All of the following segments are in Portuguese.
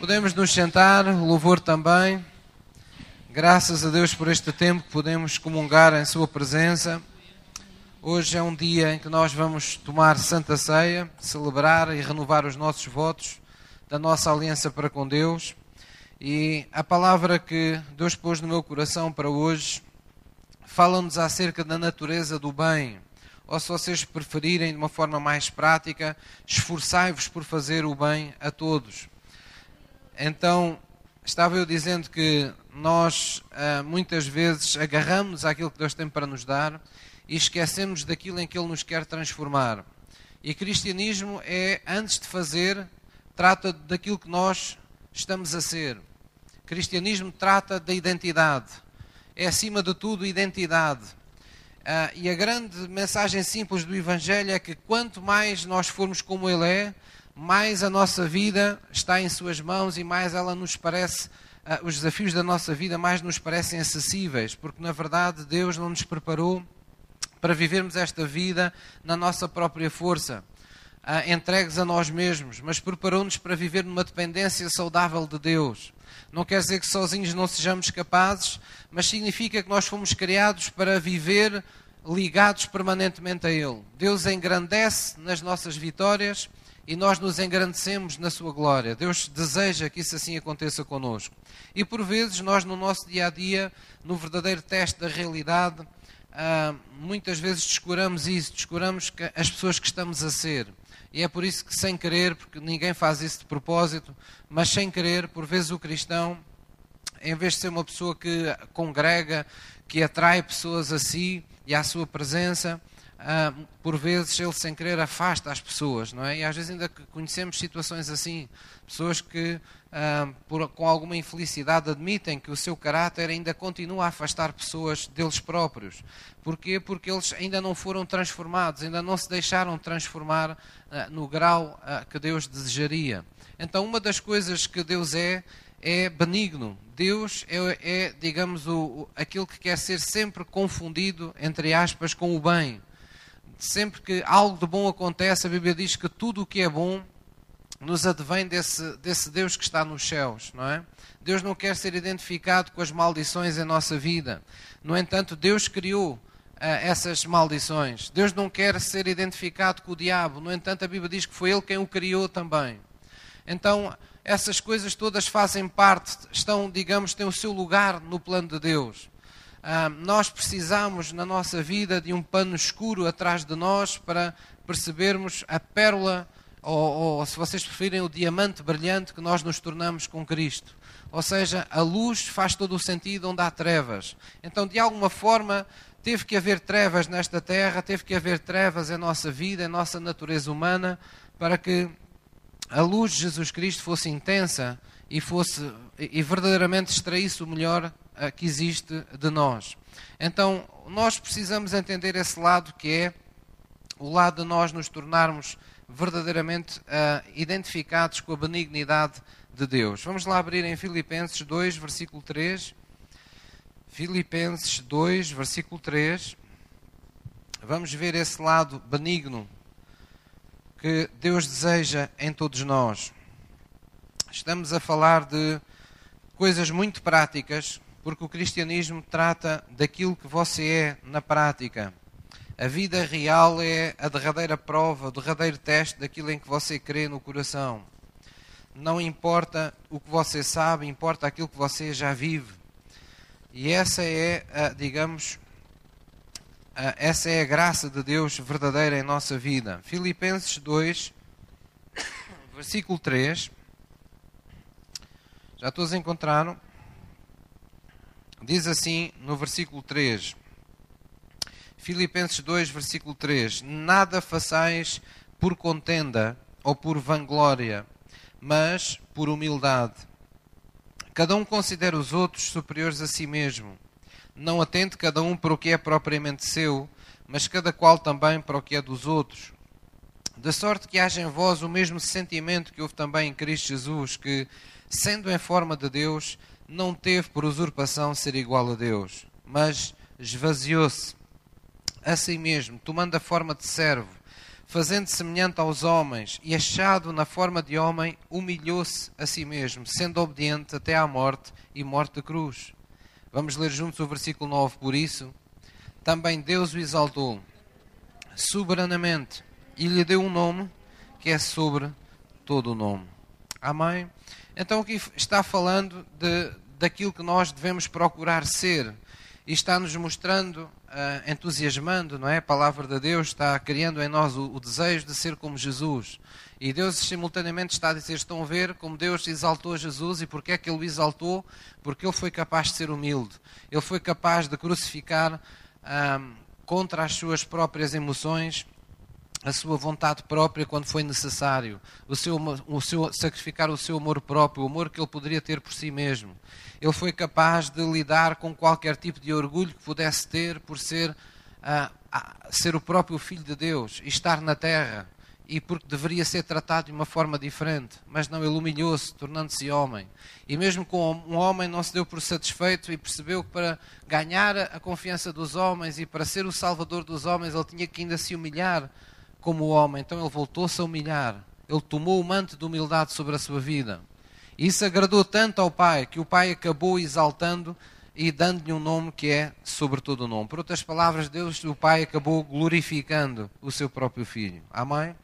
Podemos nos sentar, louvor também. Graças a Deus por este tempo que podemos comungar em Sua presença. Hoje é um dia em que nós vamos tomar Santa Ceia, celebrar e renovar os nossos votos da nossa aliança para com Deus. E a palavra que Deus pôs no meu coração para hoje fala-nos acerca da natureza do bem. Ou se vocês preferirem de uma forma mais prática, esforçai-vos por fazer o bem a todos. Então, estava eu dizendo que nós ah, muitas vezes agarramos aquilo que Deus tem para nos dar e esquecemos daquilo em que Ele nos quer transformar. E cristianismo é, antes de fazer, trata daquilo que nós estamos a ser. Cristianismo trata da identidade. É, acima de tudo, identidade Uh, e a grande mensagem simples do Evangelho é que quanto mais nós formos como Ele é, mais a nossa vida está em Suas mãos e mais ela nos parece, uh, os desafios da nossa vida mais nos parecem acessíveis, porque na verdade Deus não nos preparou para vivermos esta vida na nossa própria força, uh, entregues a nós mesmos, mas preparou-nos para viver numa dependência saudável de Deus. Não quer dizer que sozinhos não sejamos capazes, mas significa que nós fomos criados para viver ligados permanentemente a Ele. Deus engrandece nas nossas vitórias e nós nos engrandecemos na Sua glória. Deus deseja que isso assim aconteça conosco. E por vezes nós, no nosso dia a dia, no verdadeiro teste da realidade, ah, muitas vezes descuramos isso, descuramos as pessoas que estamos a ser. E é por isso que, sem querer, porque ninguém faz isso de propósito, mas sem querer, por vezes o cristão, em vez de ser uma pessoa que congrega, que atrai pessoas a si e à sua presença, ah, por vezes ele sem querer afasta as pessoas, não é? E às vezes ainda conhecemos situações assim, pessoas que ah, por, com alguma infelicidade admitem que o seu caráter ainda continua a afastar pessoas deles próprios. Porquê? Porque eles ainda não foram transformados, ainda não se deixaram transformar ah, no grau que Deus desejaria. Então, uma das coisas que Deus é, é benigno. Deus é, é digamos, o, aquilo que quer ser sempre confundido, entre aspas, com o bem sempre que algo de bom acontece, a Bíblia diz que tudo o que é bom nos advém desse, desse Deus que está nos céus, não é? Deus não quer ser identificado com as maldições em nossa vida. No entanto, Deus criou uh, essas maldições. Deus não quer ser identificado com o diabo. No entanto, a Bíblia diz que foi Ele quem o criou também. Então, essas coisas todas fazem parte, estão, digamos, têm o seu lugar no plano de Deus. Ah, nós precisamos na nossa vida de um pano escuro atrás de nós para percebermos a pérola, ou, ou se vocês preferirem, o diamante brilhante que nós nos tornamos com Cristo. Ou seja, a luz faz todo o sentido onde há trevas. Então, de alguma forma, teve que haver trevas nesta terra, teve que haver trevas em nossa vida, em nossa natureza humana, para que a luz de Jesus Cristo fosse intensa e fosse e verdadeiramente extraísse o melhor que existe de nós. Então, nós precisamos entender esse lado que é o lado de nós nos tornarmos verdadeiramente uh, identificados com a benignidade de Deus. Vamos lá abrir em Filipenses 2, versículo 3. Filipenses 2, versículo 3. Vamos ver esse lado benigno que Deus deseja em todos nós. Estamos a falar de coisas muito práticas porque o cristianismo trata daquilo que você é na prática. A vida real é a derradeira prova, o derradeiro teste daquilo em que você crê no coração. Não importa o que você sabe, importa aquilo que você já vive. E essa é, digamos, essa é a graça de Deus verdadeira em nossa vida. Filipenses 2, versículo 3. Já todos encontraram? Diz assim no versículo 3, Filipenses 2, versículo 3: Nada façais por contenda ou por vanglória, mas por humildade. Cada um considera os outros superiores a si mesmo. Não atente cada um para o que é propriamente seu, mas cada qual também para o que é dos outros. De sorte que haja em vós o mesmo sentimento que houve também em Cristo Jesus, que, sendo em forma de Deus, não teve por usurpação ser igual a Deus, mas esvaziou-se a si mesmo, tomando a forma de servo, fazendo semelhante aos homens e achado na forma de homem, humilhou-se a si mesmo, sendo obediente até à morte e morte de cruz. Vamos ler juntos o versículo 9. Por isso, também Deus o exaltou soberanamente e lhe deu um nome que é sobre todo o nome. Amém? Então aqui está falando de, daquilo que nós devemos procurar ser e está-nos mostrando, uh, entusiasmando, não é? A palavra de Deus está criando em nós o, o, desejo de ser como Jesus. E Deus simultaneamente está a dizer: estão a ver como Deus exaltou Jesus e porque é que Ele o exaltou? Porque Ele foi capaz de ser humilde, Ele foi capaz de crucificar um, contra as suas próprias emoções a sua vontade própria quando foi necessário, o seu, o seu, sacrificar o seu amor próprio, o amor que ele poderia ter por si mesmo. Ele foi capaz de lidar com qualquer tipo de orgulho que pudesse ter por ser, uh, ser o próprio Filho de Deus e estar na terra, e porque deveria ser tratado de uma forma diferente. Mas não, ele humilhou-se, tornando-se homem. E mesmo com um homem não se deu por satisfeito e percebeu que para ganhar a confiança dos homens e para ser o salvador dos homens, ele tinha que ainda se humilhar como homem, então ele voltou-se a humilhar. Ele tomou o manto de humildade sobre a sua vida. Isso agradou tanto ao Pai que o Pai acabou exaltando e dando-lhe um nome que é sobre todo o nome. Por outras palavras, Deus, o Pai, acabou glorificando o seu próprio Filho. Amém?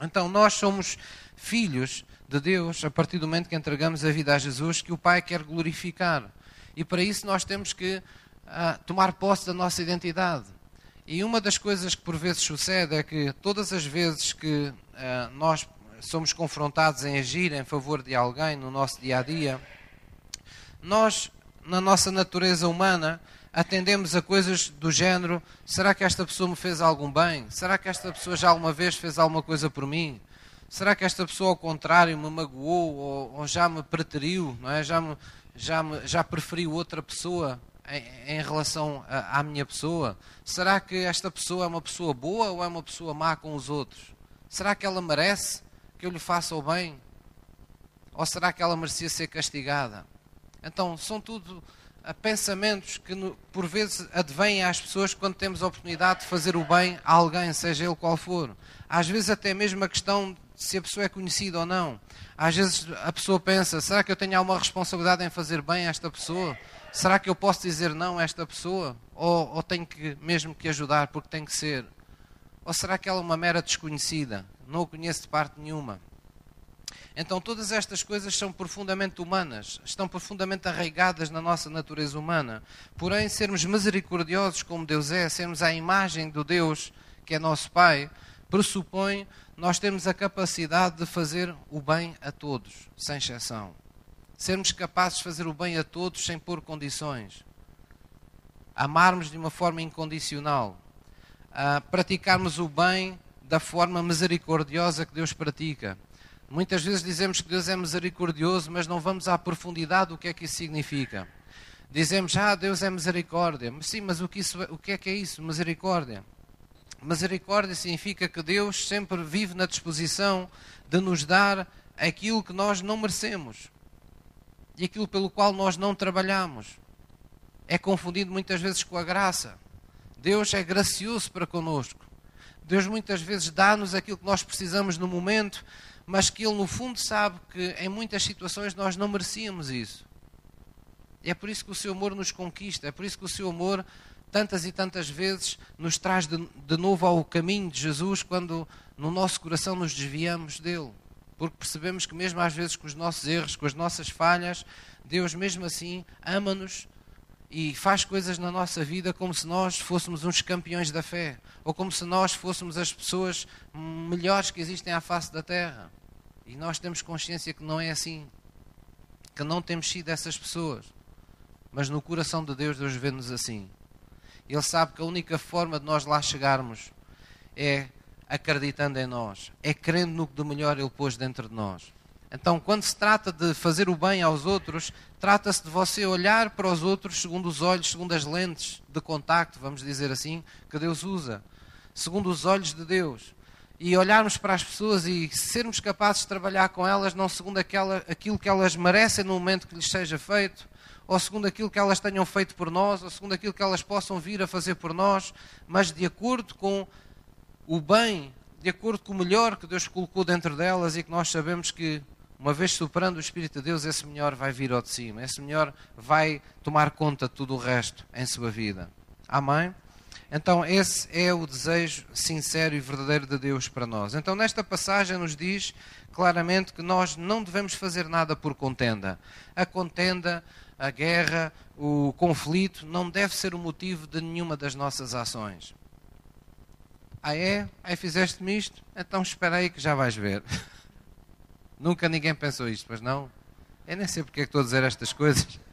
Então, nós somos filhos de Deus a partir do momento que entregamos a vida a Jesus, que o Pai quer glorificar. E para isso nós temos que uh, tomar posse da nossa identidade. E uma das coisas que por vezes sucede é que todas as vezes que uh, nós somos confrontados em agir em favor de alguém no nosso dia a dia, nós, na nossa natureza humana, atendemos a coisas do género: será que esta pessoa me fez algum bem? Será que esta pessoa já alguma vez fez alguma coisa por mim? Será que esta pessoa, ao contrário, me magoou ou, ou já me preteriu? Não é? já, me, já, me, já preferiu outra pessoa? Em, relação à minha pessoa? Será que esta pessoa é uma pessoa boa ou é uma pessoa má com os outros? Será que ela merece que eu lhe faça o bem? Ou será que ela merecia ser castigada? Então, são tudo ah, pensamentos que por vezes advêm às pessoas quando temos a oportunidade de fazer o bem a alguém, seja ele qual for. Às vezes até mesmo a questão de se a pessoa é conhecida ou não. Às vezes a pessoa pensa, será que eu tenho alguma responsabilidade em fazer bem a esta pessoa? Será que eu posso dizer não a esta pessoa? Ou, ou tenho que mesmo que ajudar porque tem que ser? Ou será que ela é uma mera desconhecida? Não o conheço de parte nenhuma. Então, todas estas coisas são profundamente humanas, estão profundamente arraigadas na nossa natureza humana. Porém, sermos misericordiosos como Deus é, sermos à imagem do Deus que é nosso Pai, pressupõe nós temos a capacidade de fazer o bem a todos, sem exceção sermos capazes de fazer o bem a todos sem pôr condições, amarmos de uma forma incondicional, praticarmos o bem da forma misericordiosa que Deus pratica. Muitas vezes dizemos que Deus é misericordioso, mas não vamos à profundidade do que é que isso significa. Dizemos, ah, Deus é misericórdia. Mas sim, mas o que, isso, o que é que é isso, misericórdia? Misericórdia significa que Deus sempre vive na disposição de nos dar aquilo que nós não merecemos e aquilo pelo qual nós não trabalhamos. É confundido muitas vezes com a graça. Deus é gracioso para conosco. Deus muitas vezes dá-nos aquilo que nós precisamos no momento, mas que Ele no fundo sabe que em muitas situações nós não merecíamos isso. É por isso que o seu amor nos conquista, é por isso que o seu amor tantas e tantas vezes nos traz de, de novo ao caminho de Jesus quando no nosso coração nos desviamos dele porque percebemos que, mesmo às vezes, com os nossos erros, com as nossas falhas, Deus, mesmo assim, ama-nos e faz coisas na nossa vida como se nós fôssemos uns campeões da fé, ou como se nós fôssemos as pessoas melhores que existem à face da terra. E nós temos consciência que não é assim, que não temos sido essas pessoas. Mas no coração de Deus, Deus vê-nos assim. Ele sabe que a única forma de nós lá chegarmos é acreditando em nós, é crendo no que de melhor Ele pôs dentro de nós. Então, quando se trata de fazer o bem aos outros, trata-se de você olhar para os outros segundo os olhos, segundo as lentes de contacto, vamos dizer assim, que Deus usa, segundo os olhos de Deus. E olharmos para as pessoas e sermos capazes de trabalhar com elas, não segundo aquela, aquilo que elas merecem no momento que lhes seja feito, ou segundo aquilo que elas tenham feito por nós, ou segundo aquilo que elas possam vir a fazer por nós, mas de acordo com o bem de acordo com o melhor que Deus colocou dentro delas e que nós sabemos que, uma vez superando o Espírito de Deus, esse melhor vai vir ao de cima, esse melhor vai tomar conta de tudo o resto em sua vida. Amém? Então, esse é o desejo sincero e verdadeiro de Deus para nós. Então, nesta passagem, nos diz claramente que nós não devemos fazer nada por contenda. A contenda, a guerra, o conflito não deve ser o motivo de nenhuma das nossas ações. Ah, é? Aí fizeste-me isto? Então espera aí que já vais ver. Nunca ninguém pensou isto, mas não? Eu nem sei porque é que estou a dizer estas coisas.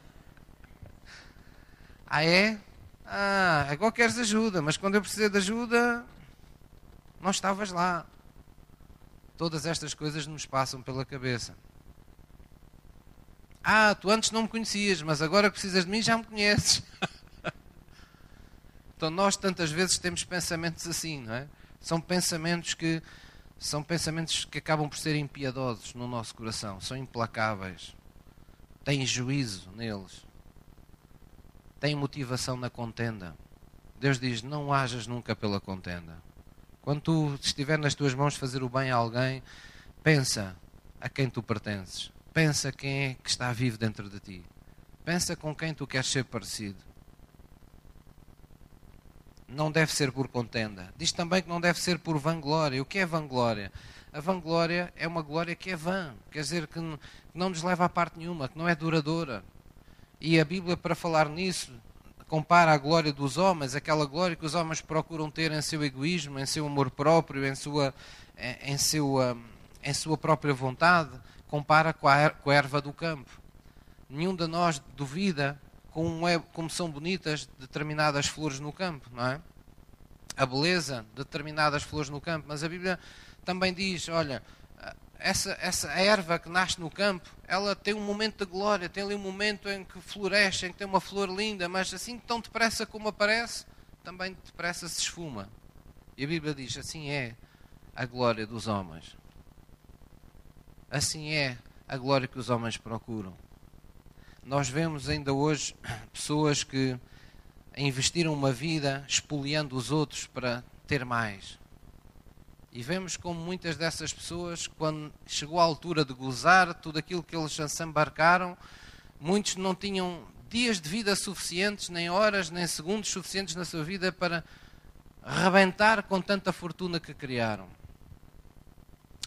Ah, é? Ah, agora queres ajuda, mas quando eu precisei de ajuda, não estavas lá. Todas estas coisas nos passam pela cabeça. Ah, tu antes não me conhecias, mas agora que precisas de mim já me conheces. então nós tantas vezes temos pensamentos assim, não é? São pensamentos que são pensamentos que acabam por ser impiedosos no nosso coração, são implacáveis. Têm juízo neles tem motivação na contenda. Deus diz: não hajas nunca pela contenda. Quando tu estiver nas tuas mãos fazer o bem a alguém, pensa a quem tu pertences. Pensa quem é que está vivo dentro de ti. Pensa com quem tu queres ser parecido. Não deve ser por contenda. Diz também que não deve ser por vanglória. O que é vanglória? A vanglória é uma glória que é vã, quer dizer, que não nos leva a parte nenhuma, que não é duradoura. E a Bíblia, para falar nisso, compara a glória dos homens, aquela glória que os homens procuram ter em seu egoísmo, em seu amor próprio, em sua, em, sua, em sua própria vontade, compara er, com a erva do campo. Nenhum de nós duvida como, é, como são bonitas determinadas flores no campo, não é? A beleza de determinadas flores no campo. Mas a Bíblia também diz: olha, essa, essa erva que nasce no campo, ela tem um momento de glória, tem ali um momento em que floresce, em que tem uma flor linda, mas assim tão depressa como aparece, também depressa se esfuma. E a Bíblia diz: assim é a glória dos homens. Assim é a glória que os homens procuram. Nós vemos ainda hoje pessoas que investiram uma vida espoliando os outros para ter mais. E vemos como muitas dessas pessoas, quando chegou a altura de gozar tudo aquilo que eles embarcaram, muitos não tinham dias de vida suficientes, nem horas, nem segundos suficientes na sua vida para rebentar com tanta fortuna que criaram.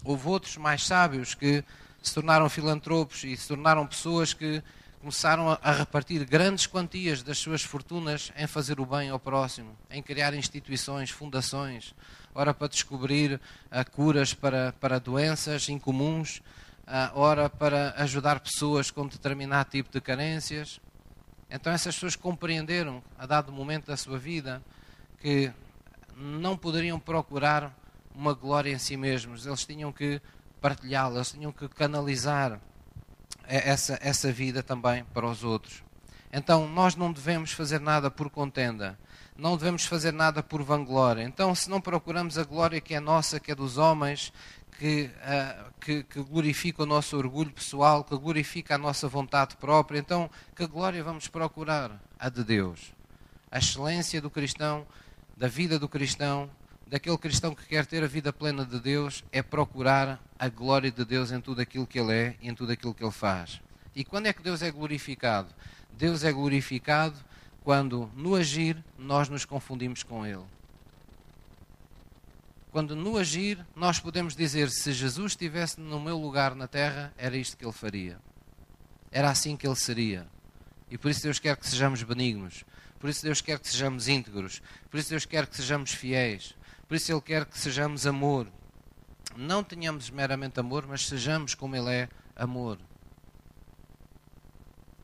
Houve outros mais sábios que se tornaram filantropos e se tornaram pessoas que começaram a repartir grandes quantias das suas fortunas em fazer o bem ao próximo, em criar instituições, fundações, ora para descobrir uh, curas para, para doenças incomuns, uh, ora para ajudar pessoas com determinado tipo de carências. Então essas pessoas compreenderam, a dado momento da sua vida, que não poderiam procurar uma glória em si mesmos, eles tinham que partilhá-la, eles tinham que canalizar essa, essa vida também para os outros. Então, nós não devemos fazer nada por contenda, não devemos fazer nada por vanglória. Então, se não procuramos a glória que é nossa, que é dos homens, que, uh, que, que, glorifica o nosso orgulho pessoal, que glorifica a nossa vontade própria, então, que glória vamos procurar? A de Deus. A excelência do cristão, da vida do cristão, daquele cristão que quer ter a vida plena de Deus, é procurar a glória de Deus em tudo aquilo que Ele é e em tudo aquilo que Ele faz. E quando é que Deus é glorificado? Deus é glorificado quando no agir nós nos confundimos com Ele. Quando no agir nós podemos dizer: se Jesus estivesse no meu lugar na terra, era isto que Ele faria. Era assim que Ele seria. E por isso Deus quer que sejamos benignos. Por isso Deus quer que sejamos íntegros. Por isso Deus quer que sejamos fiéis. Por isso Ele quer que sejamos amor. Não tenhamos meramente amor, mas sejamos como Ele é amor.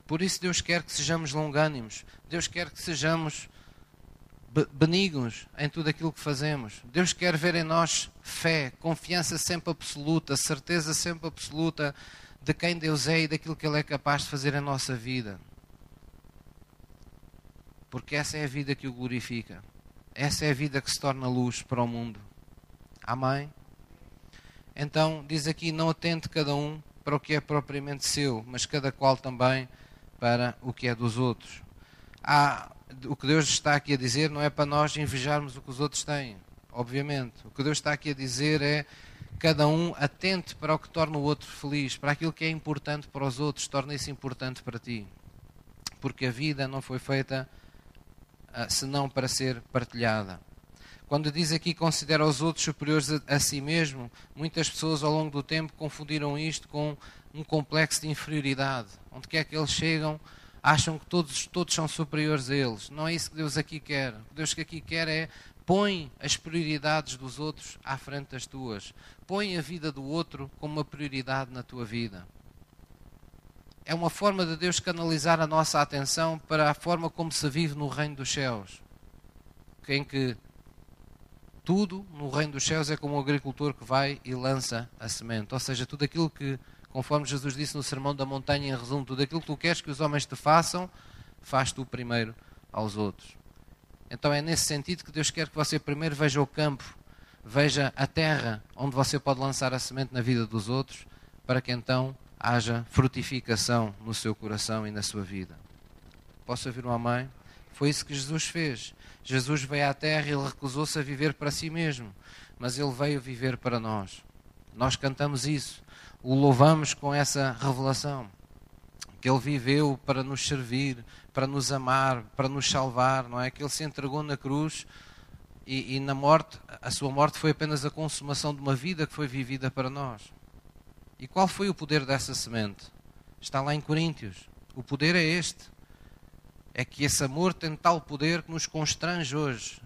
Por isso Deus quer que sejamos longânimos. Deus quer que sejamos benignos em tudo aquilo que fazemos. Deus quer ver em nós fé, confiança sempre absoluta, certeza sempre absoluta de quem Deus é e daquilo que Ele é capaz de fazer em nossa vida. Porque essa é a vida que o glorifica. Essa é a vida que se torna luz para o mundo. Amém? Então, diz aqui: não atente cada um para o que é propriamente seu, mas cada qual também para o que é dos outros. Há, o que Deus está aqui a dizer não é para nós invejarmos o que os outros têm. obviamente. O que Deus está aqui a dizer é cada um atente para o que torna o outro feliz, para aquilo que é importante para os outros, torna isso importante para ti. Porque a vida não foi feita senão para ser partilhada. Quando diz aqui considera os outros superiores a, si mesmo, muitas pessoas ao longo do tempo confundiram isto com um complexo de inferioridade. Onde quer que eles chegam, acham que todos, todos são superiores a eles. Não é isso que Deus aqui quer. O que Deus aqui quer é põe as prioridades dos outros à frente das tuas. Põe a vida do outro como uma prioridade na tua vida. É uma forma de Deus canalizar a nossa atenção para a forma como se vive no reino dos céus. Em que tudo no reino dos céus é como um agricultor que vai e lança a semente. Ou seja, tudo aquilo que, conforme Jesus disse no Sermão da Montanha, em resumo, tudo aquilo que tu queres que os homens te façam, faz tu primeiro aos outros. Então é nesse sentido que Deus quer que você primeiro veja o campo, veja a terra onde você pode lançar a semente na vida dos outros, para que então haja frutificação no seu coração e na sua vida. Posso ouvir uma mãe? Foi isso que Jesus fez. Jesus veio à terra e ele recusou-se a viver para si mesmo, mas ele veio viver para nós. Nós cantamos isso, o louvamos com essa revelação. Que ele viveu para nos servir, para nos amar, para nos salvar, não é? Que ele se entregou na cruz e, e na morte, a sua morte foi apenas a consumação de uma vida que foi vivida para nós. E qual foi o poder dessa semente? Está lá em Coríntios. O poder é este é que esse amor tem tal poder que nos constrange hoje.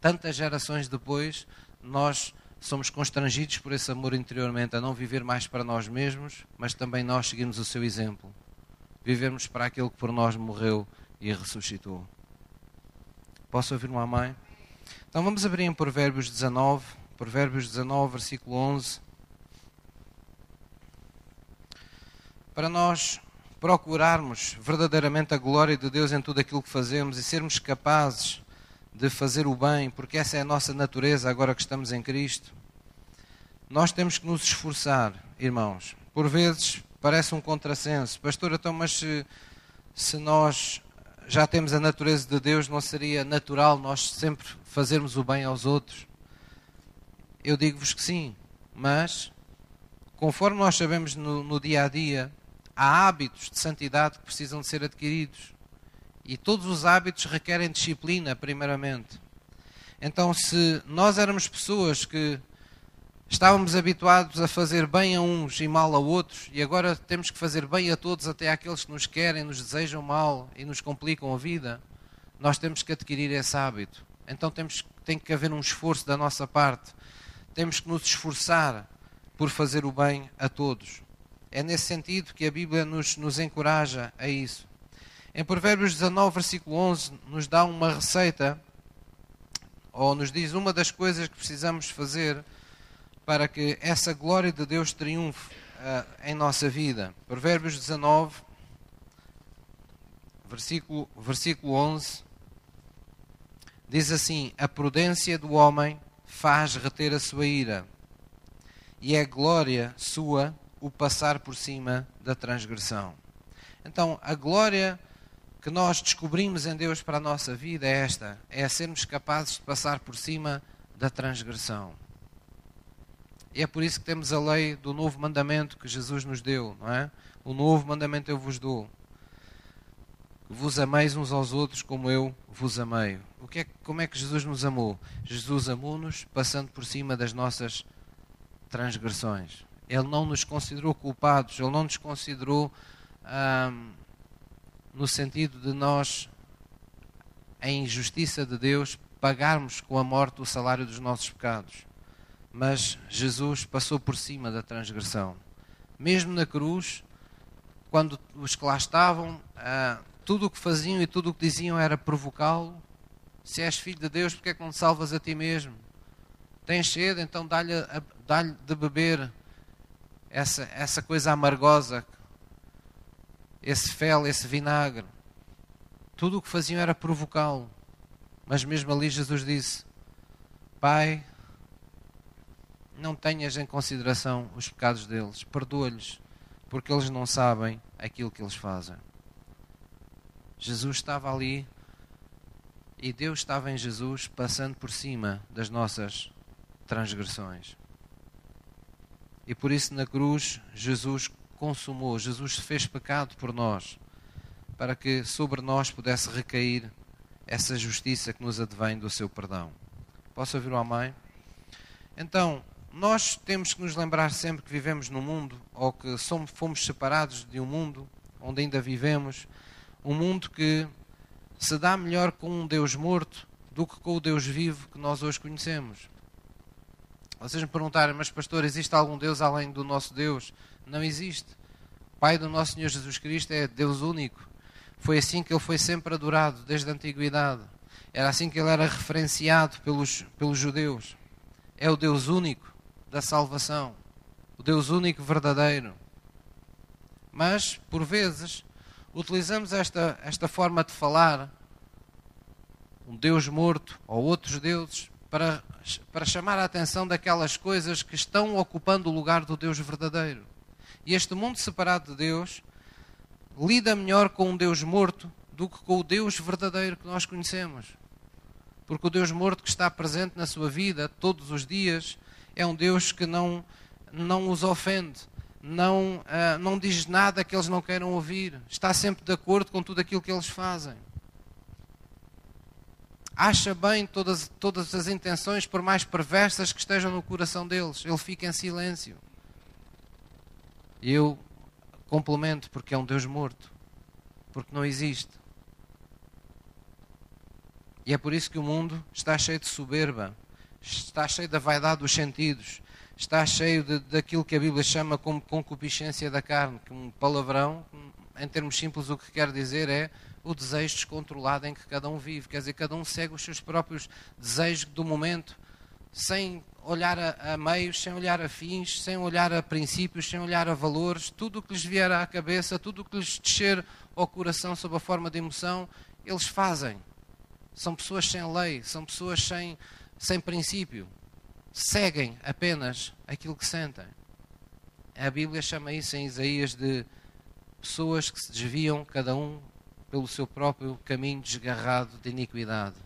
Tantas gerações depois, nós somos constrangidos por esse amor interiormente a não viver mais para nós mesmos, mas também nós seguimos o seu exemplo. Vivemos para aquele que por nós morreu e ressuscitou. Posso ouvir uma mãe? Então vamos abrir em Provérbios 19, Provérbios 19, versículo 11. Para nós procurarmos verdadeiramente a glória de Deus em tudo aquilo que fazemos e sermos capazes de fazer o bem, porque essa é a nossa natureza agora que estamos em Cristo, nós temos que nos esforçar, irmãos. Por vezes parece um contrassenso. Pastor, então, mas se, se nós já temos a natureza de Deus, não seria natural nós sempre fazermos o bem aos outros? Eu digo-vos que sim, mas conforme nós sabemos no, no dia a dia, há hábitos de santidade que precisam de ser adquiridos. E todos os hábitos requerem disciplina, primeiramente. Então, se nós éramos pessoas que estávamos habituados a fazer bem a uns e mal a outros, e agora temos que fazer bem a todos, até àqueles que nos querem, nos desejam mal e nos complicam a vida, nós temos que adquirir esse hábito. Então temos, tem que haver um esforço da nossa parte. Temos que nos esforçar por fazer o bem a todos. É nesse sentido que a Bíblia nos, nos encoraja a isso. Em Provérbios 19, versículo 11, nos dá uma receita, ou nos diz uma das coisas que precisamos fazer para que essa glória de Deus triunfe uh, em nossa vida. Provérbios 19, versículo, versículo 11, diz assim: A prudência do homem faz reter a sua ira, e é glória sua o passar por cima da transgressão. Então, a glória que nós descobrimos em Deus para a nossa vida é esta: é sermos capazes de passar por cima da transgressão. E é por isso que temos a lei do novo mandamento que Jesus nos deu, não é? O novo mandamento eu vos dou. Que vos ameis uns aos outros como eu vos amei. O que é, como é que Jesus nos amou? Jesus amou-nos passando por cima das nossas transgressões. Ele não nos considerou culpados, Ele não nos considerou no sentido de nós, em justiça de Deus, pagarmos com a morte o salário dos nossos pecados. Mas Jesus passou por cima da transgressão. Mesmo na cruz, quando os que lá estavam, ah, tudo o que faziam e tudo o que diziam era provocá-lo. Se és filho de Deus, porque é que não te salvas a ti mesmo? Tens sede, então dá-lhe dá de beber essa, essa coisa amargosa, esse fel, esse vinagre. Tudo o que faziam era provocá-lo. Mas mesmo ali Jesus disse: Pai, não tenhas em consideração os pecados deles, perdoa-lhes, porque eles não sabem aquilo que eles fazem. Jesus estava ali E Deus estava em Jesus passando por cima das nossas transgressões. E por isso na cruz Jesus consumou, Jesus fez pecado por nós, para que sobre nós pudesse recair essa justiça que nos advém do seu perdão. Posso ouvir o amém? Então, nós temos que nos lembrar sempre que vivemos no mundo, ou que somos, fomos separados de um mundo onde ainda vivemos, um mundo que se dá melhor com um Deus morto do que com o Deus vivo que nós hoje conhecemos. Vocês me perguntarem, mas pastor, existe algum Deus além do nosso Deus? Não existe. Pai do nosso Senhor Jesus Cristo é Deus único. Foi assim que ele foi sempre adorado, desde a antiguidade. Era assim que ele era referenciado pelos, pelos judeus. É o Deus único da salvação. O Deus único verdadeiro. Mas, por vezes, utilizamos esta, esta forma de falar, um Deus morto ou outros deuses, para, para chamar a atenção daquelas coisas que estão ocupando o lugar do Deus verdadeiro. E este mundo separado de Deus lida melhor com um Deus morto do que com o Deus verdadeiro que nós conhecemos. Porque o Deus morto que está presente na sua vida todos os dias é um Deus que não, não os ofende, não, uh, não diz nada que eles não queiram ouvir, está sempre de acordo com tudo aquilo que eles fazem. Acha bem todas, todas as intenções, por mais perversas que estejam no coração deles, ele fica em silêncio. Eu complemento porque é um Deus morto, porque não existe. E é por isso que o mundo está cheio de soberba, está cheio da vaidade dos sentidos, está cheio de, daquilo que a Bíblia chama como concupiscência da carne, que um palavrão, em termos simples, o que quer dizer é o desejo descontrolado em que cada um vive. Quer dizer, cada um segue os seus próprios desejos do momento, sem olhar a, a, meios, sem olhar a fins, sem olhar a princípios, sem olhar a valores, tudo o que lhes vier à cabeça, tudo o que lhes descer ao coração sob a forma de emoção, eles fazem. São pessoas sem lei, são pessoas sem, sem princípio seguem apenas aquilo que sentem. A Bíblia chama isso em Isaías de pessoas que se desviam, cada um pelo seu próprio caminho desgarrado de iniquidade.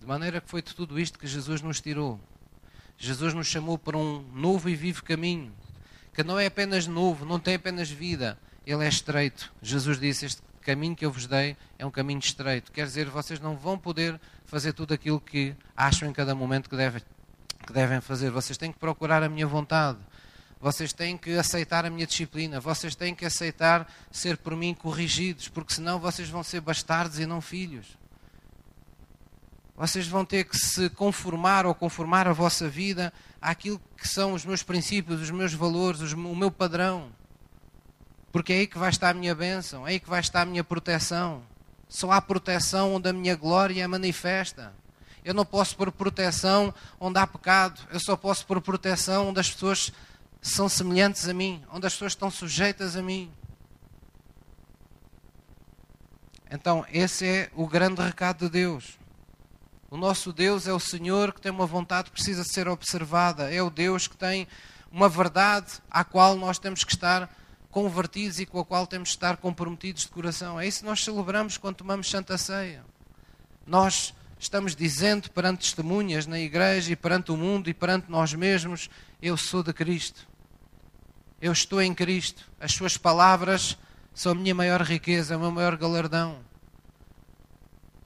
De maneira que foi de tudo isto que Jesus nos tirou. Jesus nos chamou para um novo e vivo caminho, que não é apenas novo, não tem apenas vida, ele é estreito. Jesus disse: Este caminho que eu vos dei é um caminho estreito. Quer dizer, vocês não vão poder fazer tudo aquilo que acham em cada momento que devem, que devem fazer. Vocês têm que procurar a minha vontade. Vocês têm que aceitar a minha disciplina. Vocês têm que aceitar ser por mim corrigidos, porque senão vocês vão ser bastardos e não filhos. Vocês vão ter que se conformar ou conformar a vossa vida àquilo que são os meus princípios, os meus valores, o meu padrão. Porque é aí que vai estar a minha bênção, é aí que vai estar a minha proteção. Só há proteção onde a minha glória é manifesta. Eu não posso pôr proteção onde há pecado. Eu só posso pôr proteção onde as pessoas são semelhantes a mim, onde as pessoas estão sujeitas a mim. Então, esse é o grande recado de Deus. O nosso Deus é o Senhor que tem uma vontade que precisa ser observada. É o Deus que tem uma verdade à qual nós temos que estar convertidos e com a qual temos de estar comprometidos de coração. É isso que nós celebramos quando tomamos Santa Ceia. Nós estamos dizendo perante testemunhas na igreja e perante o mundo e perante nós mesmos: Eu sou de Cristo. Eu estou em Cristo. As Suas palavras são a minha maior riqueza, o meu maior galardão.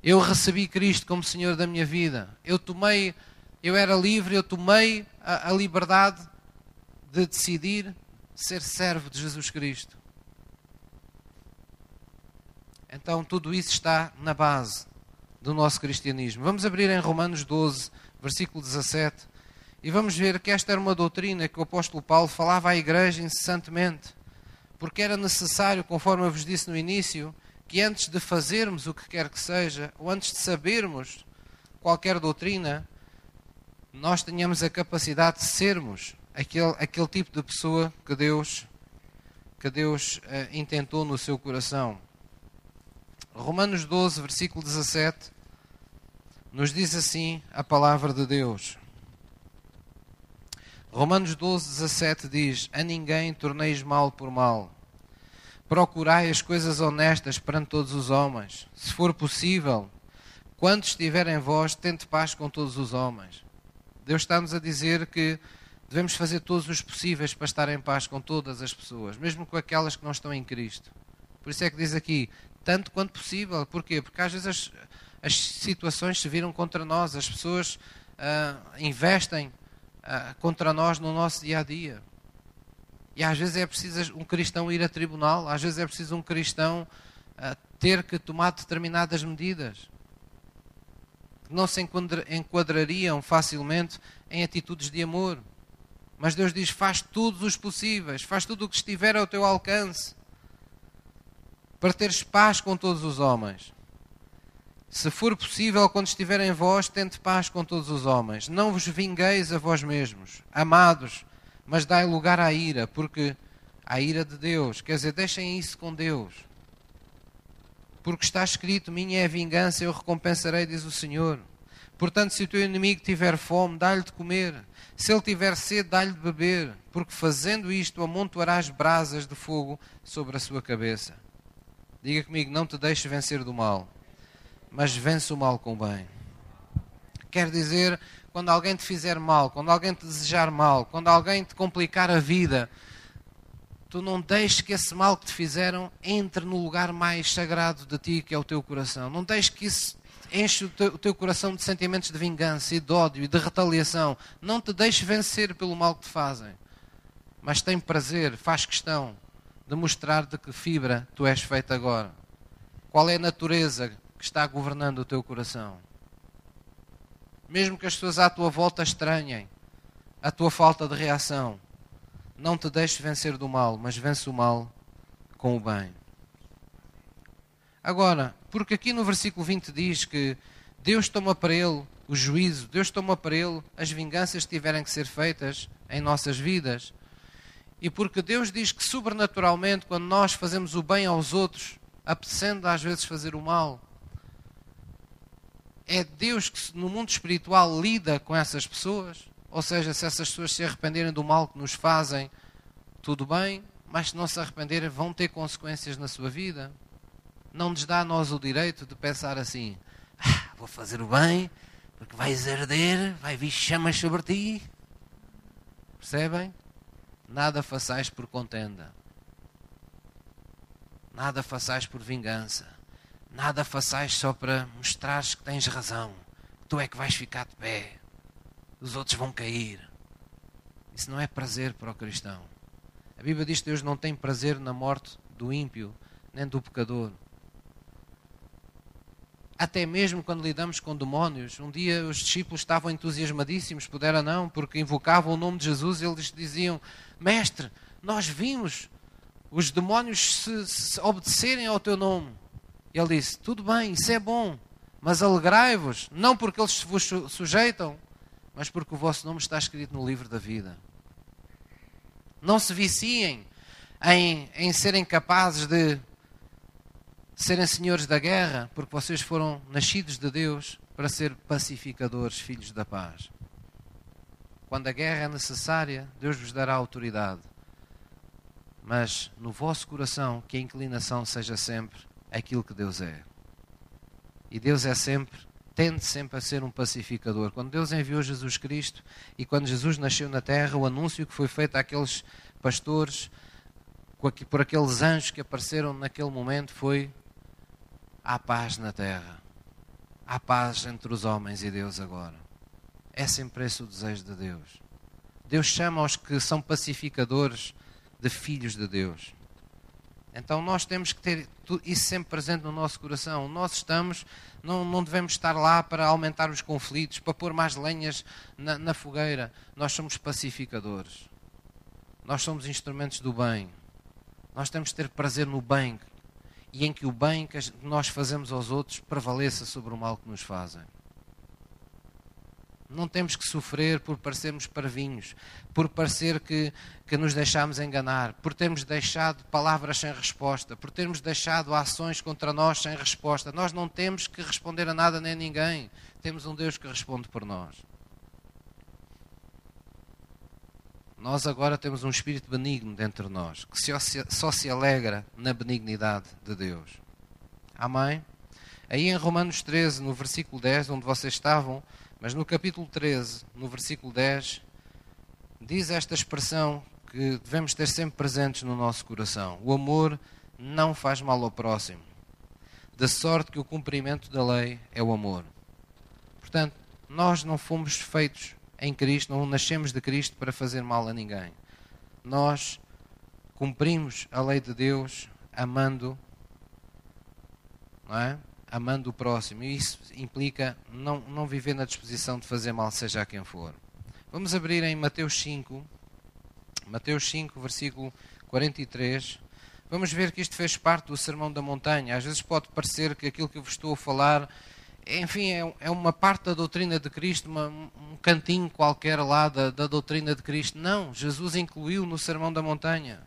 Eu recebi Cristo como Senhor da minha vida. Eu tomei, eu era livre, eu tomei a, a liberdade de decidir ser servo de Jesus Cristo. Então tudo isso está na base do nosso cristianismo. Vamos abrir em Romanos 12, versículo 17, e vamos ver que esta era uma doutrina que o apóstolo Paulo falava à igreja incessantemente, porque era necessário, conforme eu vos disse no início, que antes de fazermos o que quer que seja, ou antes de sabermos qualquer doutrina, nós tenhamos a capacidade de sermos aquele, aquele tipo de pessoa que Deus, que Deus uh, intentou no seu coração. Romanos 12, versículo 17, nos diz assim a palavra de Deus. Romanos 12, 17 diz: A ninguém torneis mal por mal, Procurai as coisas honestas perante todos os homens. Se for possível, quando estiver em vós, tente paz com todos os homens. Deus está-nos a dizer que devemos fazer todos os possíveis para estar em paz com todas as pessoas, mesmo com aquelas que não estão em Cristo. Por isso é que diz aqui, tanto quanto possível. Porquê? Porque às vezes as, as situações se viram contra nós, as pessoas uh, investem uh, contra nós no nosso dia a dia. E às vezes é preciso um cristão ir a tribunal, às vezes é preciso um cristão uh, ter que tomar determinadas medidas que não se enquadrariam facilmente em atitudes de amor. Mas Deus diz: faz todos os possíveis, faz tudo o que estiver ao teu alcance para teres paz com todos os homens. Se for possível, quando estiver em vós, tente paz com todos os homens. Não vos vingueis a vós mesmos, amados, mas dai lugar à ira, porque a ira de Deus, quer dizer, deixem isso com Deus. Porque está escrito: Minha é a vingança, eu recompensarei, diz o Senhor. Portanto, se o teu inimigo tiver fome, dá-lhe de comer. Se ele tiver sede, dá-lhe de beber, porque fazendo isto amontoarás brasas de fogo sobre a sua cabeça. Diga comigo: não te deixes vencer do mal, mas vence o mal com o bem. Quer dizer, quando alguém te fizer mal, quando alguém te desejar mal, quando alguém te complicar a vida, tu não deixes que esse mal que te fizeram entre no lugar mais sagrado de ti, que é o teu coração. Não deixes que isso enche o teu, coração de sentimentos de vingança e de ódio e de retaliação. Não te deixes vencer pelo mal que te fazem. Mas tem prazer, faz questão de mostrar de que fibra tu és feito agora. Qual é a natureza que está governando o teu coração? mesmo que as pessoas à tua volta estranhem a tua falta de reação, não te deixes vencer do mal, mas vence o mal com o bem. Agora, porque aqui no versículo 20 diz que Deus toma para ele o juízo, Deus toma para ele as vinganças que tiverem que ser feitas em nossas vidas. E porque Deus diz que sobrenaturalmente, quando nós fazemos o bem aos outros, apetecendo às vezes fazer o mal, é Deus que no mundo espiritual lida com essas pessoas. Ou seja, se essas pessoas se arrependerem do mal que nos fazem, tudo bem, mas se não se arrependerem, vão ter consequências na sua vida. Não nos dá a nós o direito de pensar assim: ah, vou fazer o bem, porque vais arder, vai vir chamas sobre ti. Percebem? Nada façais por contenda. Nada façais por vingança Nada façais só para mostrares que tens razão. Tu é que vais ficar de pé. Os outros vão cair. Isso não é prazer para o cristão. A Bíblia diz que Deus não tem prazer na morte do ímpio, nem do pecador. Até mesmo quando lidamos com demónios, um dia os discípulos estavam entusiasmadíssimos, puderam não, porque invocavam o nome de Jesus e eles diziam: Mestre, nós vimos os demónios se, se obedecerem ao teu nome. Ele disse: Tudo bem, isso é bom, mas alegrai-vos, não porque eles vos sujeitam, mas porque o vosso nome está escrito no livro da vida. Não se viciem em, em serem capazes de serem senhores da guerra, porque vocês foram nascidos de Deus para ser pacificadores, filhos da paz. Quando a guerra é necessária, Deus vos dará autoridade. Mas no vosso coração, que a inclinação seja sempre aquilo que Deus é. E Deus é sempre, tende sempre a ser um pacificador. Quando Deus enviou Jesus Cristo e quando Jesus nasceu na terra, o anúncio que foi feito àqueles pastores, por aqueles anjos que apareceram naquele momento, foi: há paz na terra. Há paz entre os homens e Deus agora. É sempre esse o desejo de Deus. Deus chama aos que são pacificadores de filhos de Deus. Então nós temos que ter isso sempre presente no nosso coração. Nós estamos, não, não devemos estar lá para aumentar os conflitos, para pôr mais lenhas na, na fogueira. Nós somos pacificadores. Nós somos instrumentos do bem. Nós temos que ter prazer no bem e em que o bem que nós fazemos aos outros prevaleça sobre o mal que nos fazem. Não temos que sofrer por parecermos parvinhos, por parecer que, que nos deixamos enganar, por termos deixado palavras sem resposta, por termos deixado ações contra nós sem resposta. Nós não temos que responder a nada nem a ninguém. Temos um Deus que responde por nós. Nós agora temos um espírito benigno dentro de nós, que só se alegra na benignidade de Deus. Amém? Aí em Romanos 13, no versículo 10, onde vocês estavam, mas no capítulo 13, no versículo 10, diz esta expressão que devemos ter sempre presentes no nosso coração: O amor não faz mal ao próximo, da sorte que o cumprimento da lei é o amor. Portanto, nós não fomos feitos em Cristo, não nascemos de Cristo para fazer mal a ninguém. Nós cumprimos a lei de Deus amando, não é? Amando o próximo. E isso implica não, não viver na disposição de fazer mal, seja a quem for. Vamos abrir em Mateus 5, Mateus 5, versículo 43. Vamos ver que isto fez parte do Sermão da Montanha. Às vezes pode parecer que aquilo que eu vos estou a falar enfim, é, é uma parte da doutrina de Cristo, uma, um cantinho qualquer lá da, da doutrina de Cristo. Não, Jesus incluiu no Sermão da Montanha.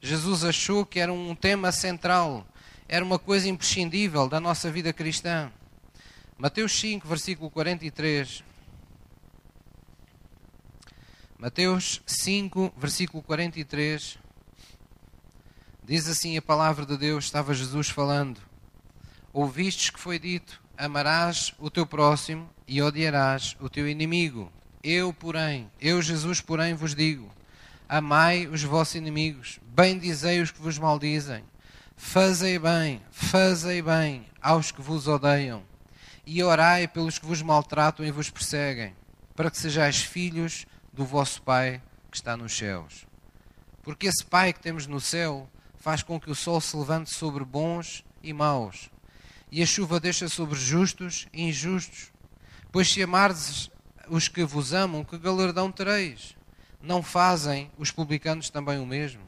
Jesus achou que era um tema central, era uma coisa imprescindível da nossa vida cristã. Mateus 5, versículo 43. Mateus 5, versículo 43. Diz assim a palavra de Deus, estava Jesus falando. Ouvistes que foi dito: amarás o teu próximo e odiarás o teu inimigo. Eu, porém, eu, Jesus, porém, vos digo: amai os vossos inimigos, bendizei os que vos maldizem, fazei bem, fazei bem aos que vos odeiam, e orai pelos que vos maltratam e vos perseguem, para que sejais filhos do vosso Pai que está nos céus. Porque esse Pai que temos no céu faz com que o sol se levante sobre bons e maus e a chuva deixa sobre justos e injustos. Pois se amardes os que vos amam, que galardão tereis? Não fazem os publicanos também o mesmo?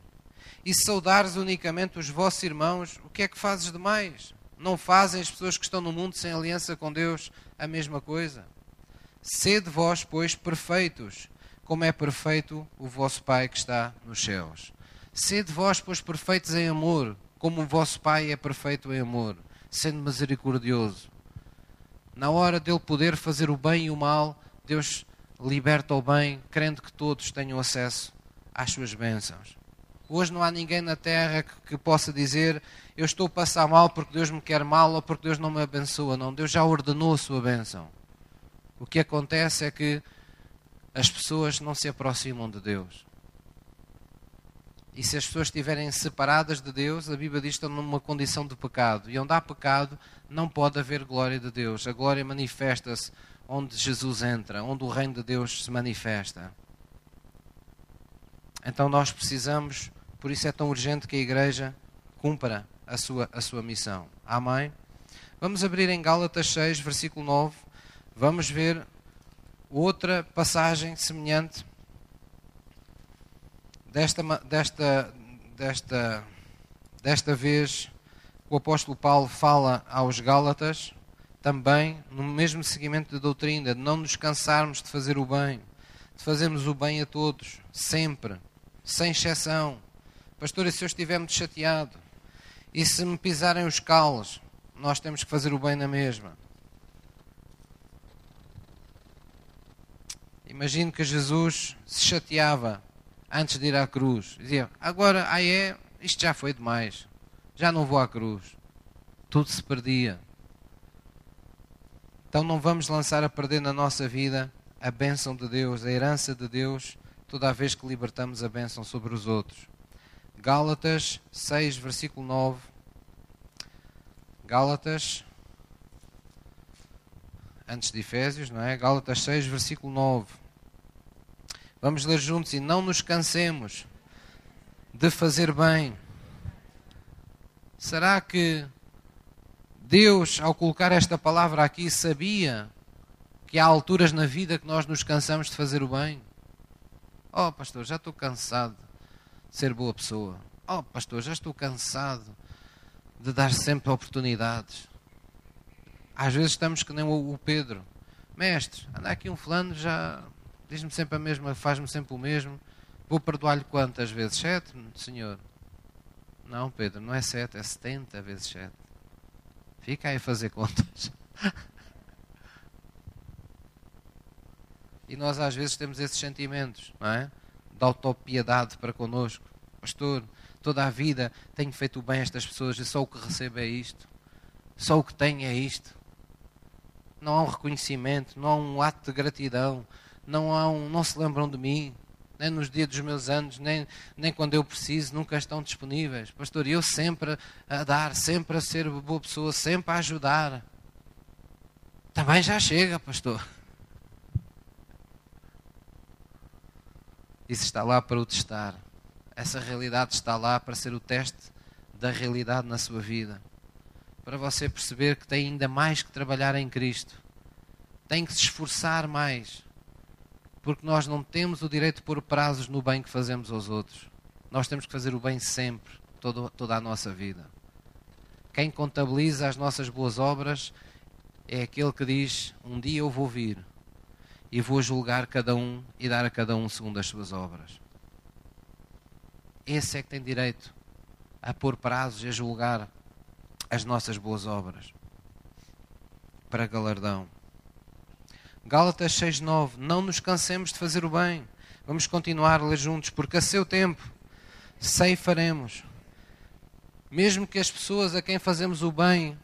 E saudares unicamente os vossos irmãos, o que é que fazes demais? Não fazem as pessoas que estão no mundo sem aliança com Deus a mesma coisa? Sede vós, pois, perfeitos, como é perfeito o vosso Pai que está nos céus. Sede vós, pois, perfeitos em amor, como o vosso Pai é perfeito em amor sendo misericordioso. Na hora dele poder fazer o bem e o mal, Deus liberta o bem, crendo que todos tenham acesso às suas bênçãos. Hoje não há ninguém na terra que, que, possa dizer eu estou a passar mal porque Deus me quer mal ou porque Deus não me abençoa. Não, Deus já ordenou a sua bênção. O que acontece é que as pessoas não se aproximam de Deus. E se as pessoas estiverem separadas de Deus, a Bíblia diz que estão numa condição de pecado. E onde há pecado, não pode haver glória de Deus. A glória manifesta-se onde Jesus entra, onde o reino de Deus se manifesta. Então nós precisamos, por isso é tão urgente que a igreja cumpra a sua, a sua missão. Amém? Vamos abrir em Gálatas 6, versículo 9. Vamos ver outra passagem semelhante Desta, desta, desta, desta vez, o apóstolo Paulo fala aos Gálatas, também no mesmo seguimento da doutrina, de não nos cansarmos de fazer o bem, de fazermos o bem a todos, sempre, sem exceção. Pastor, e se eu estiver muito chateado? E se me pisarem os calos? Nós temos que fazer o bem na mesma. Imagino que Jesus se chateava antes de ir à cruz. Dizia, agora, aí é, isto já foi demais. Já não vou à cruz. Tudo se perdia. Então não vamos lançar a perder na nossa vida a bênção de Deus, a herança de Deus, toda a vez que libertamos a bênção sobre os outros. Gálatas 6, versículo 9. Gálatas, antes de Efésios, não é? Gálatas 6, versículo 9. Vamos ler juntos e não nos cansemos de fazer bem. Será que Deus, ao colocar esta palavra aqui, sabia que há alturas na vida que nós nos cansamos de fazer o bem? Oh, pastor, já estou cansado ser boa pessoa. Oh, pastor, já estou cansado de dar sempre oportunidades. Às vezes estamos que nem o Pedro. Mestre, anda aqui um fulano, já diz-me sempre a mesma, faz-me sempre o mesmo. Vou perdoar-lhe quantas vezes? Sete, Senhor? Não, Pedro, não é sete, é setenta vezes sete. Fica aí a fazer contas. e nós às vezes temos esses sentimentos, não é? De autopiedade para connosco. Pastor, toda a vida tenho feito bem a estas pessoas e só o que recebo é isto. Só o que tenho é isto. Não há um reconhecimento, não há um ato de gratidão, não, há um, não se lembram de mim, nem nos dias dos meus anos, nem, nem quando eu preciso, nunca estão disponíveis. Pastor, eu sempre a dar, sempre a ser boa pessoa, sempre a ajudar. Também já chega, pastor. Isso está lá para o testar. Essa realidade está lá para ser o teste da realidade na sua vida. Para você perceber que tem ainda mais que trabalhar em Cristo. Tem que se esforçar mais porque nós não temos o direito de pôr prazos no bem que fazemos aos outros. Nós temos que fazer o bem sempre, todo, toda a nossa vida. Quem contabiliza as nossas boas obras é aquele que diz: Um dia eu vou vir e vou julgar cada um e dar a cada um segundo as suas obras. Esse é que tem direito a pôr prazos e a julgar as nossas boas obras para galardão. Gálatas 6:9. Não nos cansemos de fazer o bem. Vamos continuar a ler juntos, porque a seu tempo ceifaremos. Mesmo que as pessoas a quem fazemos o bem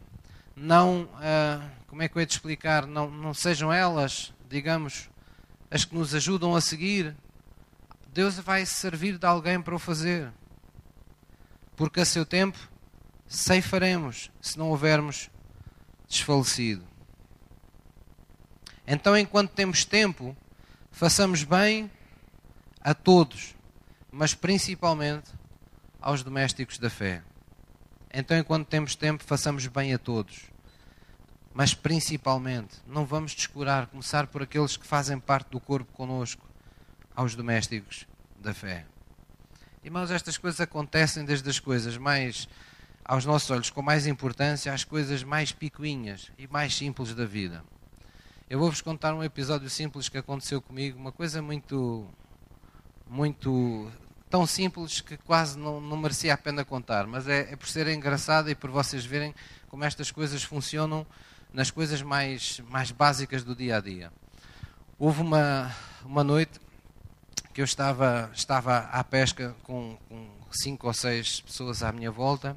não, ah, como é que eu ia te explicar, não, não sejam elas, digamos, as que nos ajudam a seguir, Deus vai servir de alguém para o fazer. Porque a seu tempo ceifaremos, se não houvermos desfalecido. Então, enquanto temos tempo, façamos bem a todos, mas principalmente aos domésticos da fé. Então, enquanto temos tempo, façamos bem a todos, mas principalmente, não vamos descurar, começar por aqueles que fazem parte do corpo conosco, aos domésticos da fé. Irmãos, estas coisas acontecem desde as coisas mais, aos nossos olhos, com mais importância, às coisas mais picuinhas e mais simples da vida. Eu vou-vos contar um episódio simples que aconteceu comigo, uma coisa muito, muito, tão simples que quase não, não merecia a pena contar, mas é, é por ser engraçada e por vocês verem como estas coisas funcionam nas coisas mais, mais básicas do dia a dia. Houve uma, uma noite que eu estava, estava à pesca com, com cinco ou seis pessoas à minha volta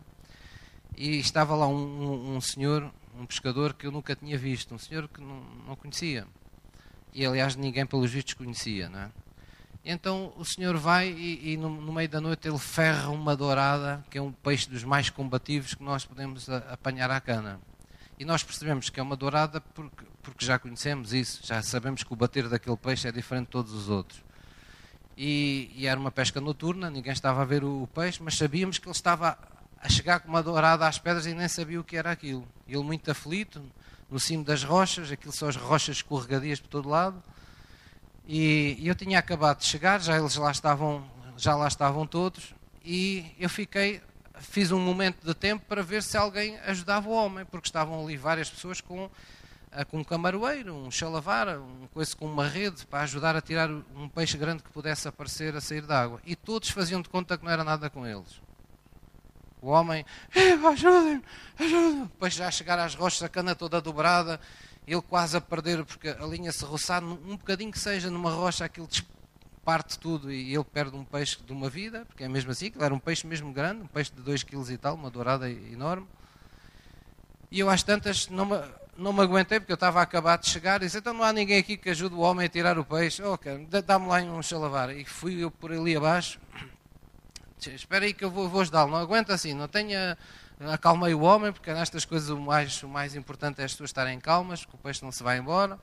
e estava lá um, um, um senhor um pescador que eu nunca tinha visto, um senhor que não, não conhecia. E aliás ninguém pelos vistos conhecia, não é? Então o senhor vai e, e no, no, meio da noite ele ferra uma dourada, que é um peixe dos mais combativos que nós podemos apanhar à cana. E nós percebemos que é uma dourada porque, porque já conhecemos isso, já sabemos que o bater daquele peixe é diferente de todos os outros. E, e era uma pesca noturna, ninguém estava a ver o, o peixe, mas sabíamos que ele estava a chegar com uma dourada às pedras e nem sabia o que era aquilo. Ele muito aflito, no cimo das rochas, aquilo são as rochas escorregadias por todo lado. E, eu tinha acabado de chegar, já eles lá estavam, já lá estavam todos, e eu fiquei, fiz um momento de tempo para ver se alguém ajudava o homem, porque estavam ali várias pessoas com, ah, com um camaroeiro, um chalavar, um coisa com uma rede para ajudar a tirar um peixe grande que pudesse aparecer a sair da água. E todos faziam de conta que não era nada com eles. O homem, ajudem-me, ajudem-me. Depois já a chegar às rochas, a cana toda dobrada, ele quase a perder, porque a linha se roçar, um bocadinho que seja numa rocha, aquilo parte tudo e ele perde um peixe de uma vida, porque é mesmo assim, ele era um peixe mesmo grande, um peixe de 2 kg e tal, uma dourada enorme. E eu às tantas não me, não me aguentei, porque eu estava a acabar de chegar, e disse, então não há ninguém aqui que ajude o homem a tirar o peixe. Ok, dá-me lá um chalavar. E fui eu por ali abaixo, espera aí que eu vou, vou ajudá-lo, não aguenta assim, não tenha... Acalmei o homem, porque nestas coisas o mais, o mais importante é as pessoas estarem calmas, que o peixe não se vai embora.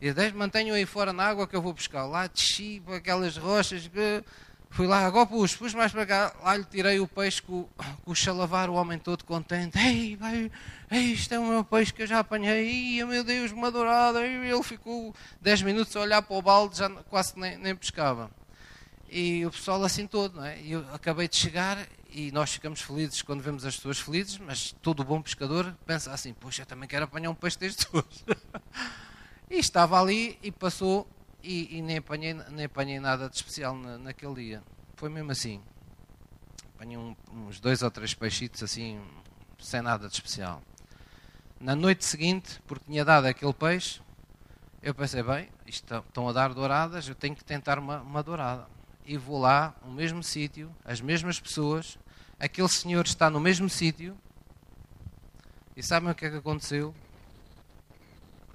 E mantenho aí fora na água que eu vou pescar. Lá desci para aquelas rochas, fui lá, agora puxo, puxo mais para cá. Lá lhe tirei o peixe com, com o chalavar, o homem todo contente. Ei, vai, ei, isto é o meu peixe que eu já apanhei. Ei, meu Deus, uma dourada. E ele ficou 10 minutos a olhar para o balde, já quase nem, nem pescava e o pessoal assim todo, não é? Eu acabei de chegar e nós ficamos felizes quando vemos as pessoas felizes, mas todo bom pescador pensa assim, poxa, eu também quero apanhar um peixe destes hoje. e estava ali e passou e, e, nem, apanhei, nem apanhei nada de especial na, naquele dia. Foi mesmo assim. Apanhei um, uns dois ou três peixitos assim, sem nada de especial. Na noite seguinte, porque tinha dado aquele peixe, eu pensei, bem, estão a dar douradas, eu tenho que tentar uma, uma dourada e vou lá, no mesmo sítio, as mesmas pessoas, aquele senhor está no mesmo sítio. E sabem o que é que aconteceu?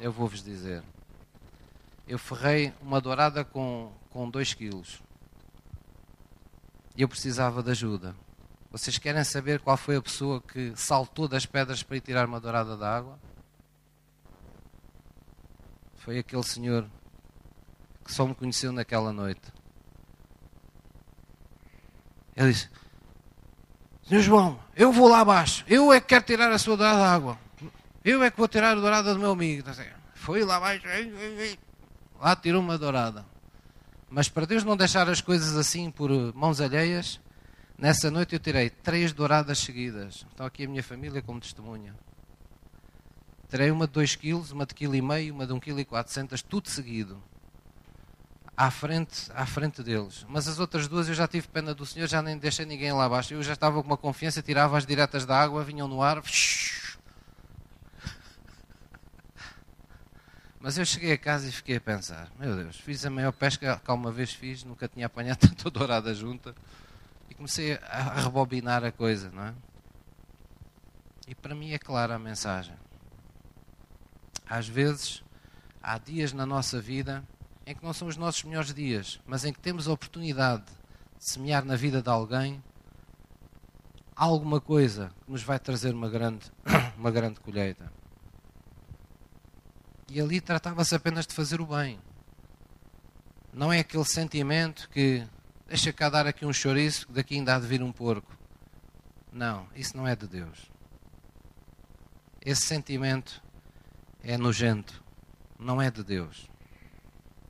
Eu vou-vos dizer. Eu ferrei uma dourada com 2 com dois quilos. E eu precisava de ajuda. Vocês querem saber qual foi a pessoa que saltou das pedras para ir tirar uma dourada da água? Foi aquele senhor que só me conheceu naquela noite. Ele disse: Senhor João, eu vou lá abaixo, eu é que quero tirar a sua dourada da água, eu é que vou tirar a dourada do meu amigo. Foi lá abaixo, lá tirou uma dourada. Mas para Deus não deixar as coisas assim por mãos alheias, Nessa noite eu tirei três douradas seguidas. Estão aqui a minha família como testemunha. Tirei uma de 2 kg, uma de 1,5 kg, uma de 1,4 kg, tudo seguido. À frente, à frente deles. Mas as outras duas eu já tive pena do Senhor, já nem deixei ninguém lá abaixo. Eu já estava com uma confiança, tirava as diretas da água, vinham no ar. Mas eu cheguei a casa e fiquei a pensar: meu Deus, fiz a maior pesca que alguma vez fiz, nunca tinha apanhado tanta dourada junta comecei a rebobinar a coisa, não é? E para mim é clara a mensagem. Às vezes, há dias na nossa vida em que não são os nossos melhores dias, mas em que temos a oportunidade de semear na vida de alguém alguma coisa que nos vai trazer uma grande, uma grande colheita. E ali tratava-se apenas de fazer o bem. Não é aquele sentimento que deixa cá dar aqui um chouriço, daqui ainda há de vir um porco. Não, isso não é de Deus. Esse sentimento é nojento, não é de Deus.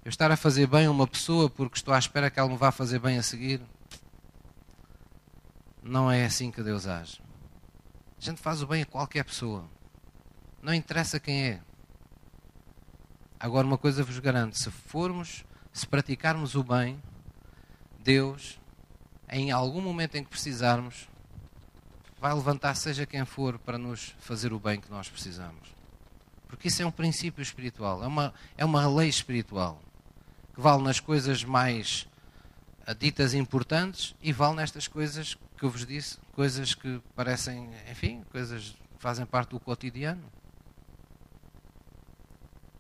Eu estar a fazer bem a uma pessoa porque estou à espera que ela me vá fazer bem a seguir, não é assim que Deus age. A gente faz o bem a qualquer pessoa, não interessa quem é. Agora, uma coisa vos garanto: se formos, se praticarmos o bem, Deus, em algum momento em que precisarmos, vai levantar seja quem for para nos fazer o bem que nós precisamos. Porque isso é um princípio espiritual, é uma, é uma lei espiritual que vale nas coisas mais ah, ditas importantes e vale nestas coisas que eu vos disse, coisas que parecem, enfim, coisas que fazem parte do cotidiano.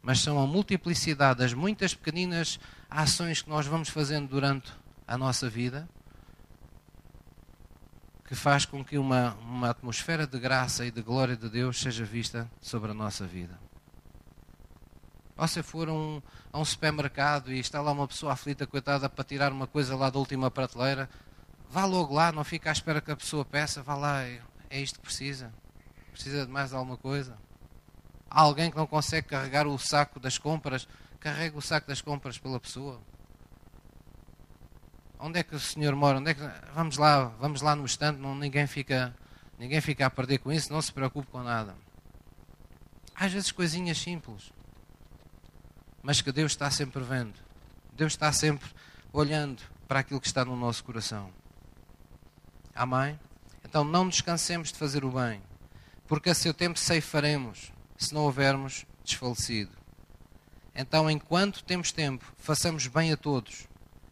Mas são a multiplicidade das muitas pequeninas ações que nós vamos fazendo durante a nossa vida, que faz com que uma, uma atmosfera de graça e de glória de Deus seja vista sobre a nossa vida. Ou se for um, a um supermercado e está lá uma pessoa aflita, coitada, para tirar uma coisa lá da última prateleira, vá logo lá, não fica à espera que a pessoa peça, vá lá, é, é isto que precisa. Precisa de mais alguma coisa. Há alguém que não consegue carregar o saco das compras, carrega o saco das compras pela pessoa. Onde é que o senhor mora? Onde é que... Vamos lá, vamos lá no estante, não, ninguém, fica, ninguém fica a perder com isso, não se preocupe com nada. Às vezes coisinhas simples, mas que Deus está sempre vendo. Deus está sempre olhando para aquilo que está no nosso coração. Amém? Então não nos cansemos de fazer o bem, porque a seu tempo ceifaremos, se não houvermos desfalecido. Então, enquanto temos tempo, façamos bem a todos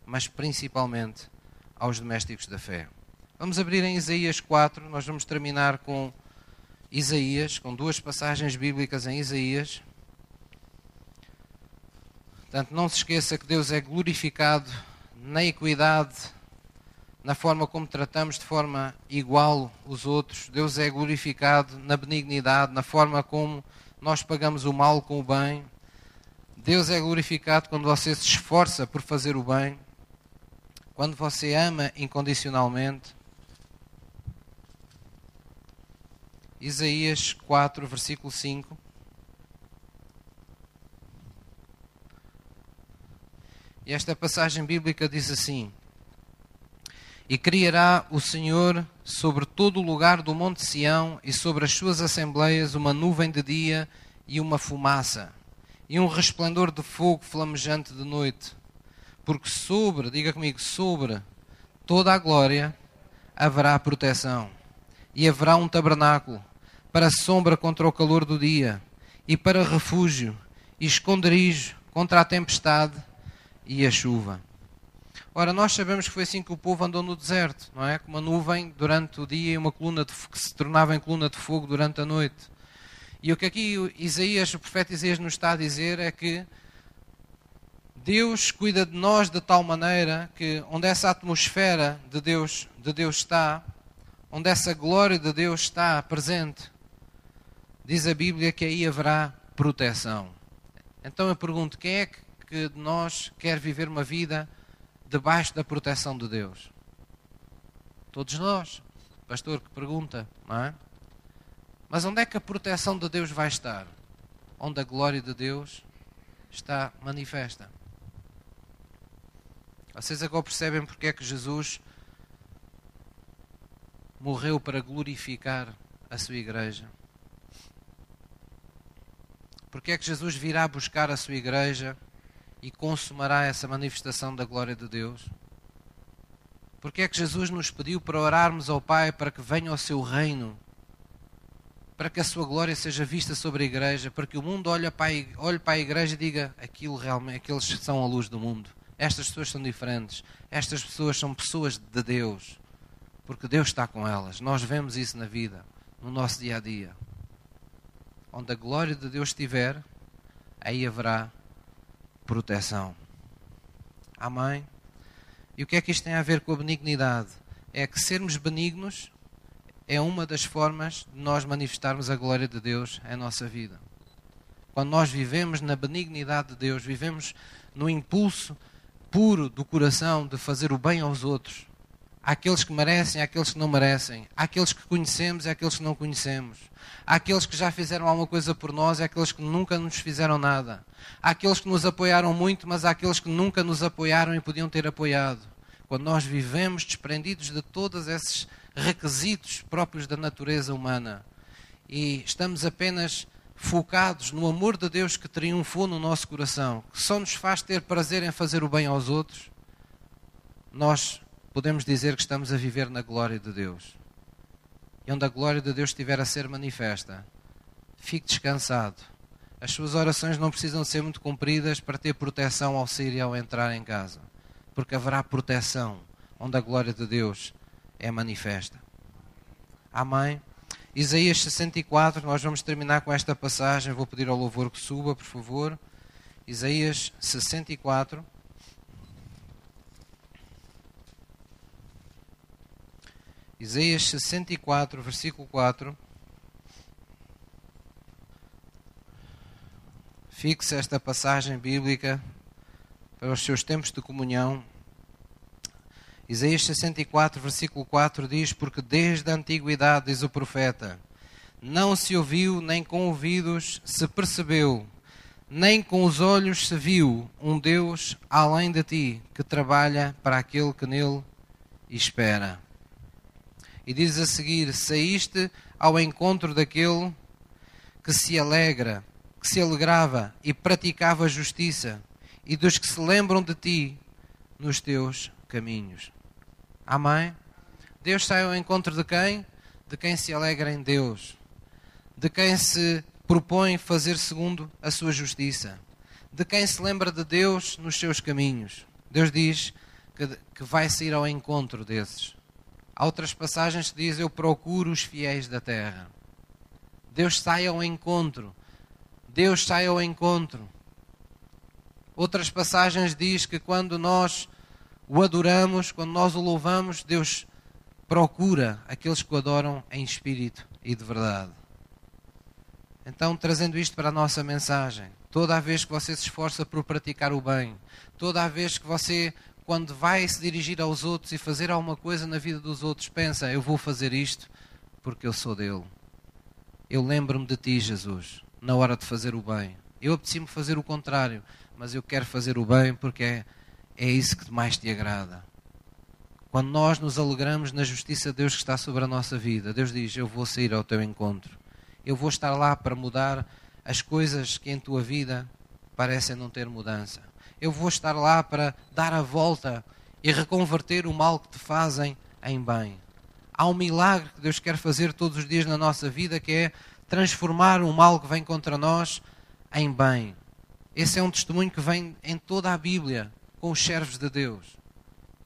mas principalmente aos domésticos da fé. Vamos abrir em Isaías 4, nós vamos terminar com Isaías, com duas passagens bíblicas em Isaías. Portanto, não se esqueça que Deus é glorificado na equidade, na forma como tratamos de forma igual os outros. Deus é glorificado na benignidade, na forma como nós pagamos o mal com o bem. Deus é glorificado quando você se esforça por fazer o bem. Quando você ama incondicionalmente, Isaías 4, versículo 5. E esta passagem bíblica diz assim: E criará o Senhor sobre todo o lugar do Monte Sião e sobre as suas assembleias uma nuvem de dia e uma fumaça, e um resplendor de fogo flamejante de noite porque sobre, diga comigo, sobre toda a glória haverá proteção. E haverá um tabernáculo para sombra contra o calor do dia, e para refúgio e esconderijo contra a tempestade e a chuva. Ora, nós sabemos que foi assim que o povo andou no deserto, não é? Com uma nuvem durante o dia e uma coluna de, que se tornava em coluna de fogo durante a noite. E o que aqui Isaías, o profeta Isaías nos está a dizer é que Deus cuida de nós de tal maneira que onde essa atmosfera de Deus, de Deus está, onde essa glória de Deus está presente, diz a Bíblia que aí haverá proteção. Então eu pergunto, quem é que de nós quer viver uma vida debaixo da proteção de Deus? Todos nós. Pastor que pergunta, não é? Mas onde é que a proteção de Deus vai estar? Onde a glória de Deus está manifesta. Vocês agora percebem porque é que Jesus morreu para glorificar a sua igreja? Porque é que Jesus virá buscar a sua igreja e consumará essa manifestação da glória de Deus? Porque é que Jesus nos pediu para orarmos ao Pai para que venha o seu reino para que a sua glória seja vista sobre a igreja, para que o mundo olhe para a, olhe para a igreja e diga aquilo realmente, aqueles são a luz do mundo. Estas pessoas são diferentes. Estas pessoas são pessoas de Deus. Porque Deus está com elas. Nós vemos isso na vida, no nosso dia a dia. Onde a glória de Deus estiver, aí haverá proteção. Amém? E o que é que isto tem a ver com a benignidade? É que sermos benignos é uma das formas de nós manifestarmos a glória de Deus em nossa vida. Quando nós vivemos na benignidade de Deus, vivemos no impulso puro do coração de fazer o bem aos outros, àqueles que merecem, àqueles que não merecem, àqueles que conhecemos e àqueles que não conhecemos, àqueles que já fizeram alguma coisa por nós e àqueles que nunca nos fizeram nada, àqueles que nos apoiaram muito, mas àqueles que nunca nos apoiaram e podiam ter apoiado. Quando nós vivemos desprendidos de todos esses requisitos próprios da natureza humana. E estamos apenas focados no amor de Deus que triunfou no nosso coração, que só nos faz ter prazer em fazer o bem aos outros, nós podemos dizer que estamos a viver na glória de Deus. E onde a glória de Deus estiver a ser manifesta, fique descansado. As suas orações não precisam ser muito compridas para ter proteção ao sair e ao entrar em casa, porque haverá proteção onde a glória de Deus é manifesta. Amém? Isaías 64, nós vamos terminar com esta passagem. Vou pedir ao louvor que suba, por favor. Isaías 64. Isaías 64, versículo 4. Fixe esta passagem bíblica para os seus tempos de comunhão. Isaías 64, versículo 4 diz: Porque desde a antiguidade, diz o profeta, não se ouviu, nem com ouvidos se percebeu, nem com os olhos se viu um Deus além de ti, que trabalha para aquele que nele espera. E diz a seguir: Saíste ao encontro daquele que se alegra, que se alegrava e praticava justiça, e dos que se lembram de ti nos teus caminhos. Amém? Deus sai ao encontro de quem? De quem se alegra em Deus. De quem se propõe fazer segundo a sua justiça. De quem se lembra de Deus nos seus caminhos. Deus diz que, que vai sair ao encontro desses. Há outras passagens que diz: Eu procuro os fiéis da terra. Deus sai ao encontro. Deus sai ao encontro. Outras passagens diz que quando nós o adoramos, quando nós o louvamos, Deus procura aqueles que o adoram em espírito e de verdade. Então, trazendo isto para a nossa mensagem, toda a vez que você se esforça por praticar o bem, toda a vez que você, quando vai se dirigir aos outros e fazer alguma coisa na vida dos outros, pensa: eu vou fazer isto porque eu sou dele. Eu lembro-me de ti, Jesus, na hora de fazer o bem. Eu apeteci-me fazer o contrário, mas eu quero fazer o bem porque é é isso que mais te agrada. Quando nós nos alegramos na justiça de Deus que está sobre a nossa vida, Deus diz: Eu vou sair ao teu encontro. Eu vou estar lá para mudar as coisas que em tua vida parecem não ter mudança. Eu vou estar lá para dar a volta e reconverter o mal que te fazem em bem. Há um milagre que Deus quer fazer todos os dias na nossa vida que é transformar o mal que vem contra nós em bem. Esse é um testemunho que vem em toda a Bíblia com os servos de Deus.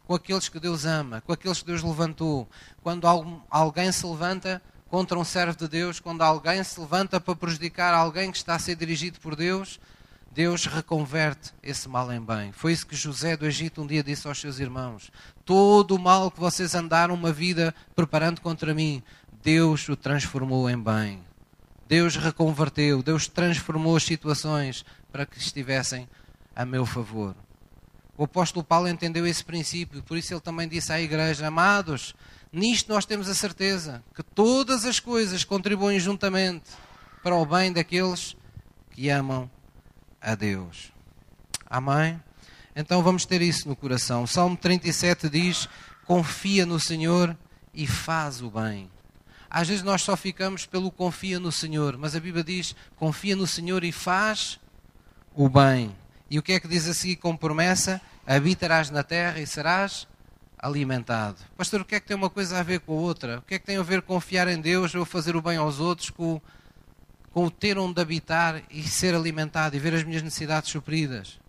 com aqueles que Deus ama, com aqueles que Deus levantou. Quando alguém se levanta contra um servo de Deus, quando alguém se levanta para prejudicar alguém que está a ser dirigido por Deus, Deus reconverte esse mal em bem. Foi isso que José do Egito um dia disse aos seus irmãos: Todo o mal que vocês andaram uma vida preparando contra mim, Deus o transformou em bem. Deus reconverteu, Deus transformou as situações para que estivessem a meu favor. O apóstolo Paulo entendeu esse princípio, por isso ele também disse à igreja: Amados, nisto nós temos a certeza que todas as coisas contribuem juntamente para o bem daqueles que amam a Deus. Amém? Então vamos ter isso no coração. O Salmo 37 diz: Confia no Senhor e faz o bem. Às vezes nós só ficamos pelo confia no Senhor, mas a Bíblia diz: confia no Senhor e faz o bem. E o que é que diz a seguir como promessa? Habitarás na terra e serás alimentado. Pastor, o que é que tem uma coisa a ver com a outra? O que é que tem a ver com confiar em Deus ou fazer o bem aos outros, com, com o ter onde habitar e ser alimentado e ver as minhas necessidades supridas?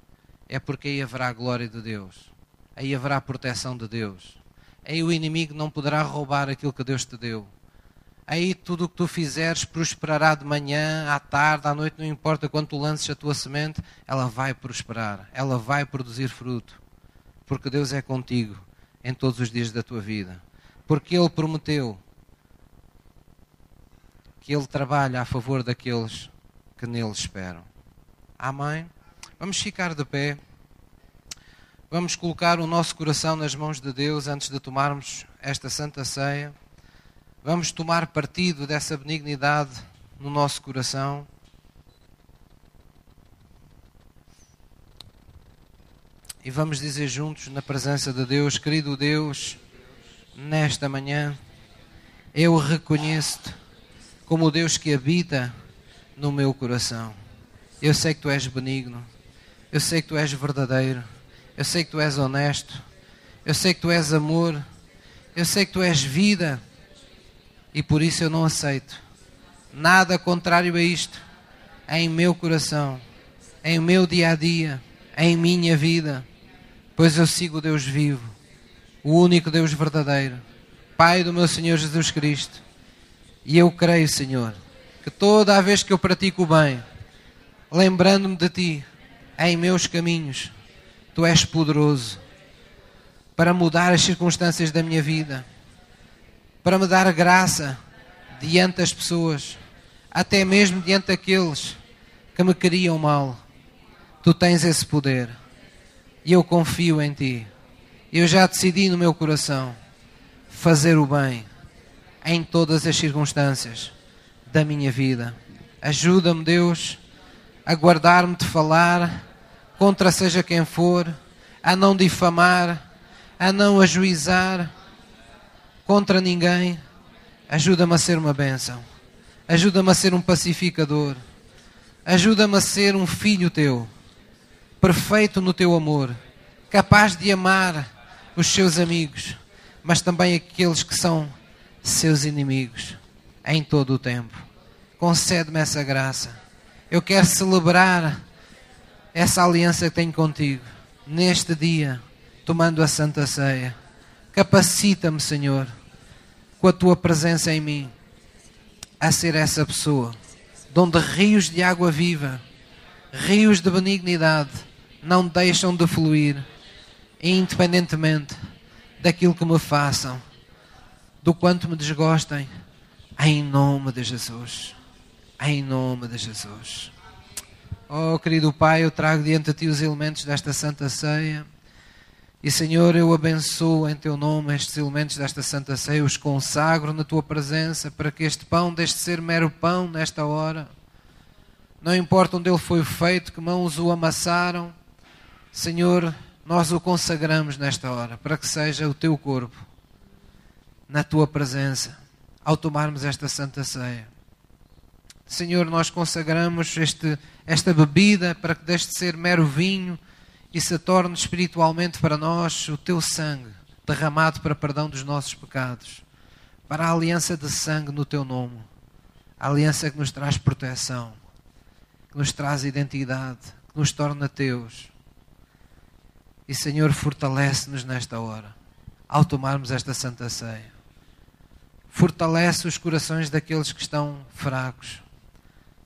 É porque aí haverá a glória de Deus, aí haverá a proteção de Deus, aí o inimigo não poderá roubar aquilo que Deus te deu. Aí tudo o que tu fizeres prosperará de manhã, à tarde, à noite, não importa quando tu lances a tua semente, ela vai prosperar, ela vai produzir fruto, porque Deus é contigo em todos os dias da tua vida, porque Ele prometeu que Ele trabalha a favor daqueles que nele esperam. Amém? Vamos ficar de pé. Vamos colocar o nosso coração nas mãos de Deus antes de tomarmos esta santa ceia. Vamos tomar partido dessa benignidade no nosso coração. E vamos dizer juntos, na presença de Deus, querido Deus, nesta manhã, eu reconheço-te como o Deus que habita no meu coração. Eu sei que tu és benigno, eu sei que tu és verdadeiro, eu sei que tu és honesto, eu sei que tu és amor, eu sei que tu és vida. E por isso eu não aceito nada contrário a isto em meu coração, em meu dia a dia, em minha vida, pois eu sigo o Deus vivo, o único Deus verdadeiro, Pai do meu Senhor Jesus Cristo. E eu creio, Senhor, que toda a vez que eu pratico o bem, lembrando-me de Ti em meus caminhos, Tu és poderoso para mudar as circunstâncias da minha vida para me dar graça diante das pessoas, até mesmo diante daqueles que me queriam mal. Tu tens esse poder e eu confio em ti. Eu já decidi no meu coração fazer o bem em todas as circunstâncias da minha vida. Ajuda-me, Deus, a guardar-me de falar contra seja quem for, a não difamar, a não ajuizar contra ninguém. Ajuda-me a ser uma bênção. Ajuda-me a ser um pacificador. Ajuda-me a ser um filho teu, perfeito no teu amor, capaz de amar os seus amigos, mas também aqueles que são seus inimigos, em todo o tempo. Concede-me essa graça. Eu quero celebrar essa aliança que tenho contigo, neste dia, tomando a Santa Ceia. Capacita-me, Senhor, com a tua presença em mim, a ser essa pessoa, donde rios de água viva, rios de benignidade, não deixam de fluir, independentemente daquilo que me façam, do quanto me desgostem, em nome de Jesus. Em nome de Jesus. Oh, querido Pai, eu trago diante de Ti os elementos desta Santa Ceia. E Senhor, eu abençoo em Teu nome estes elementos desta Santa Ceia, os consagro na Tua presença, para que este pão deixe de ser mero pão nesta hora. Não importa onde ele foi feito, que mãos o amassaram, Senhor, nós o consagramos nesta hora, para que seja o Teu corpo, na Tua presença, ao tomarmos esta Santa Ceia. Senhor, nós consagramos este, esta bebida para que deixe de ser mero vinho e se torne espiritualmente para nós o teu sangue derramado para perdão dos nossos pecados, para a aliança de sangue no teu nome, a aliança que nos traz proteção, que nos traz identidade, que nos torna teus. E Senhor, fortalece-nos nesta hora, ao tomarmos esta santa ceia. Fortalece os corações daqueles que estão fracos.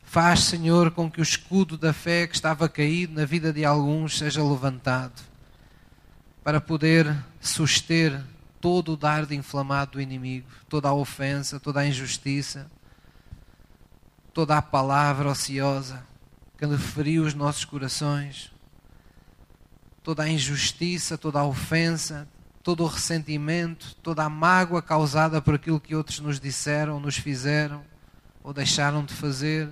Faz, Senhor, com que o escudo da fé que estava caído na vida de alguns seja levantado, para poder suster todo o dardo inflamado do inimigo, toda a ofensa, toda a injustiça, toda a palavra ociosa que feriu os nossos corações toda a injustiça, toda a ofensa, todo o ressentimento, toda a mágoa causada por aquilo que outros nos disseram, nos fizeram ou deixaram de fazer.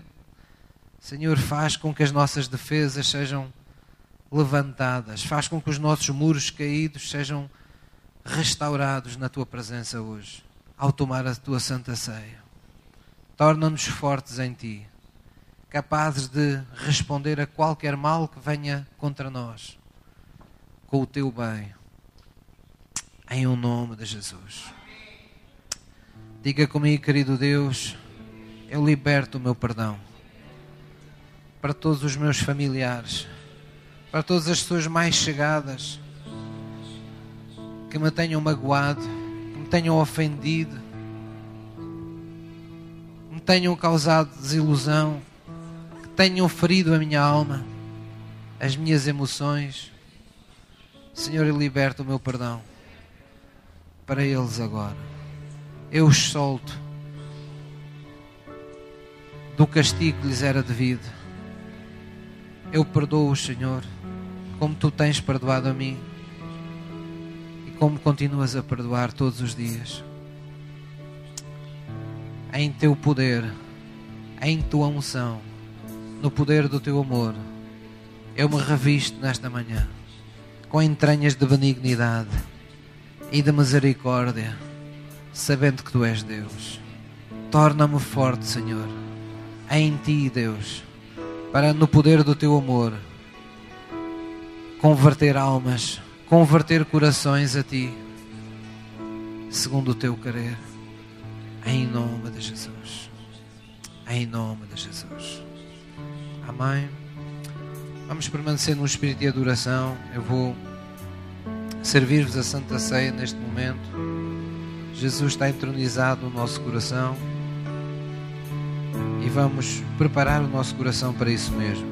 Senhor, faz com que as nossas defesas sejam levantadas, faz com que os nossos muros caídos sejam restaurados na tua presença hoje, ao tomar a tua santa ceia. Torna-nos fortes em ti, capazes de responder a qualquer mal que venha contra nós com o teu bem. Em o um nome de Jesus. Diga comigo, querido Deus, eu liberto o meu perdão para todos os meus familiares, para todas as pessoas mais chegadas que me tenham magoado, que me tenham ofendido, me tenham causado desilusão, que tenham ferido a minha alma, as minhas emoções. Senhor, eu liberto o meu perdão para eles agora. Eu os solto do castigo que lhes era devido. Eu perdoo-os, Senhor, como tu tens perdoado a mim e como continuas a perdoar todos os dias. Em teu poder, em tua unção, no poder do teu amor, eu me revisto nesta manhã com entranhas de benignidade e de misericórdia, sabendo que tu és Deus. Torna-me forte, Senhor, em ti, Deus, para no poder do teu amor converter almas, converter corações a ti, segundo o teu querer, em nome de Jesus. Em nome de Jesus. Amém. Vamos permanecer no espírito de adoração. Eu vou servir-vos a Santa Ceia neste momento. Jesus está entronizado no nosso coração e vamos preparar o nosso coração para isso mesmo.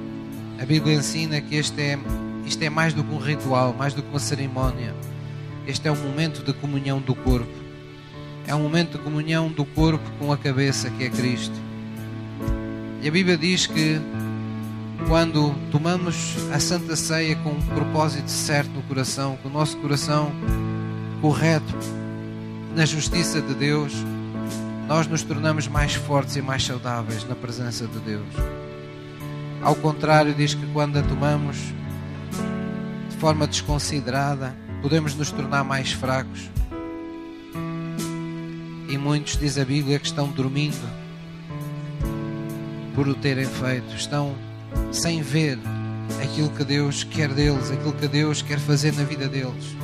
A Bíblia ensina que este é, isto é mais do que um ritual, mais do que uma cerimónia. Este é um momento de comunhão do corpo. É um momento de comunhão do corpo com a cabeça que é Cristo. E a Bíblia diz que quando tomamos a Santa Ceia com um propósito certo no coração, com o nosso coração correto na justiça de Deus, nós nos tornamos mais fortes e mais saudáveis na presença de Deus. Ao contrário, diz que quando a tomamos de forma desconsiderada, podemos nos tornar mais fracos. E muitos, diz a Bíblia, que estão dormindo por o terem feito, estão sem ver aquilo que Deus quer deles, aquilo que Deus quer fazer na vida deles.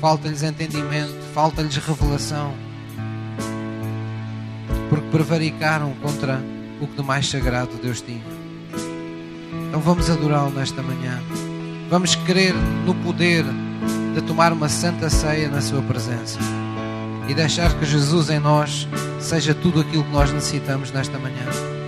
Falta-lhes entendimento, falta-lhes revelação, porque prevaricaram contra o que de mais sagrado Deus tinha. Então vamos adorá-lo nesta manhã. Vamos crer no poder de tomar uma santa ceia na Sua presença e deixar que Jesus em nós seja tudo aquilo que nós necessitamos nesta manhã.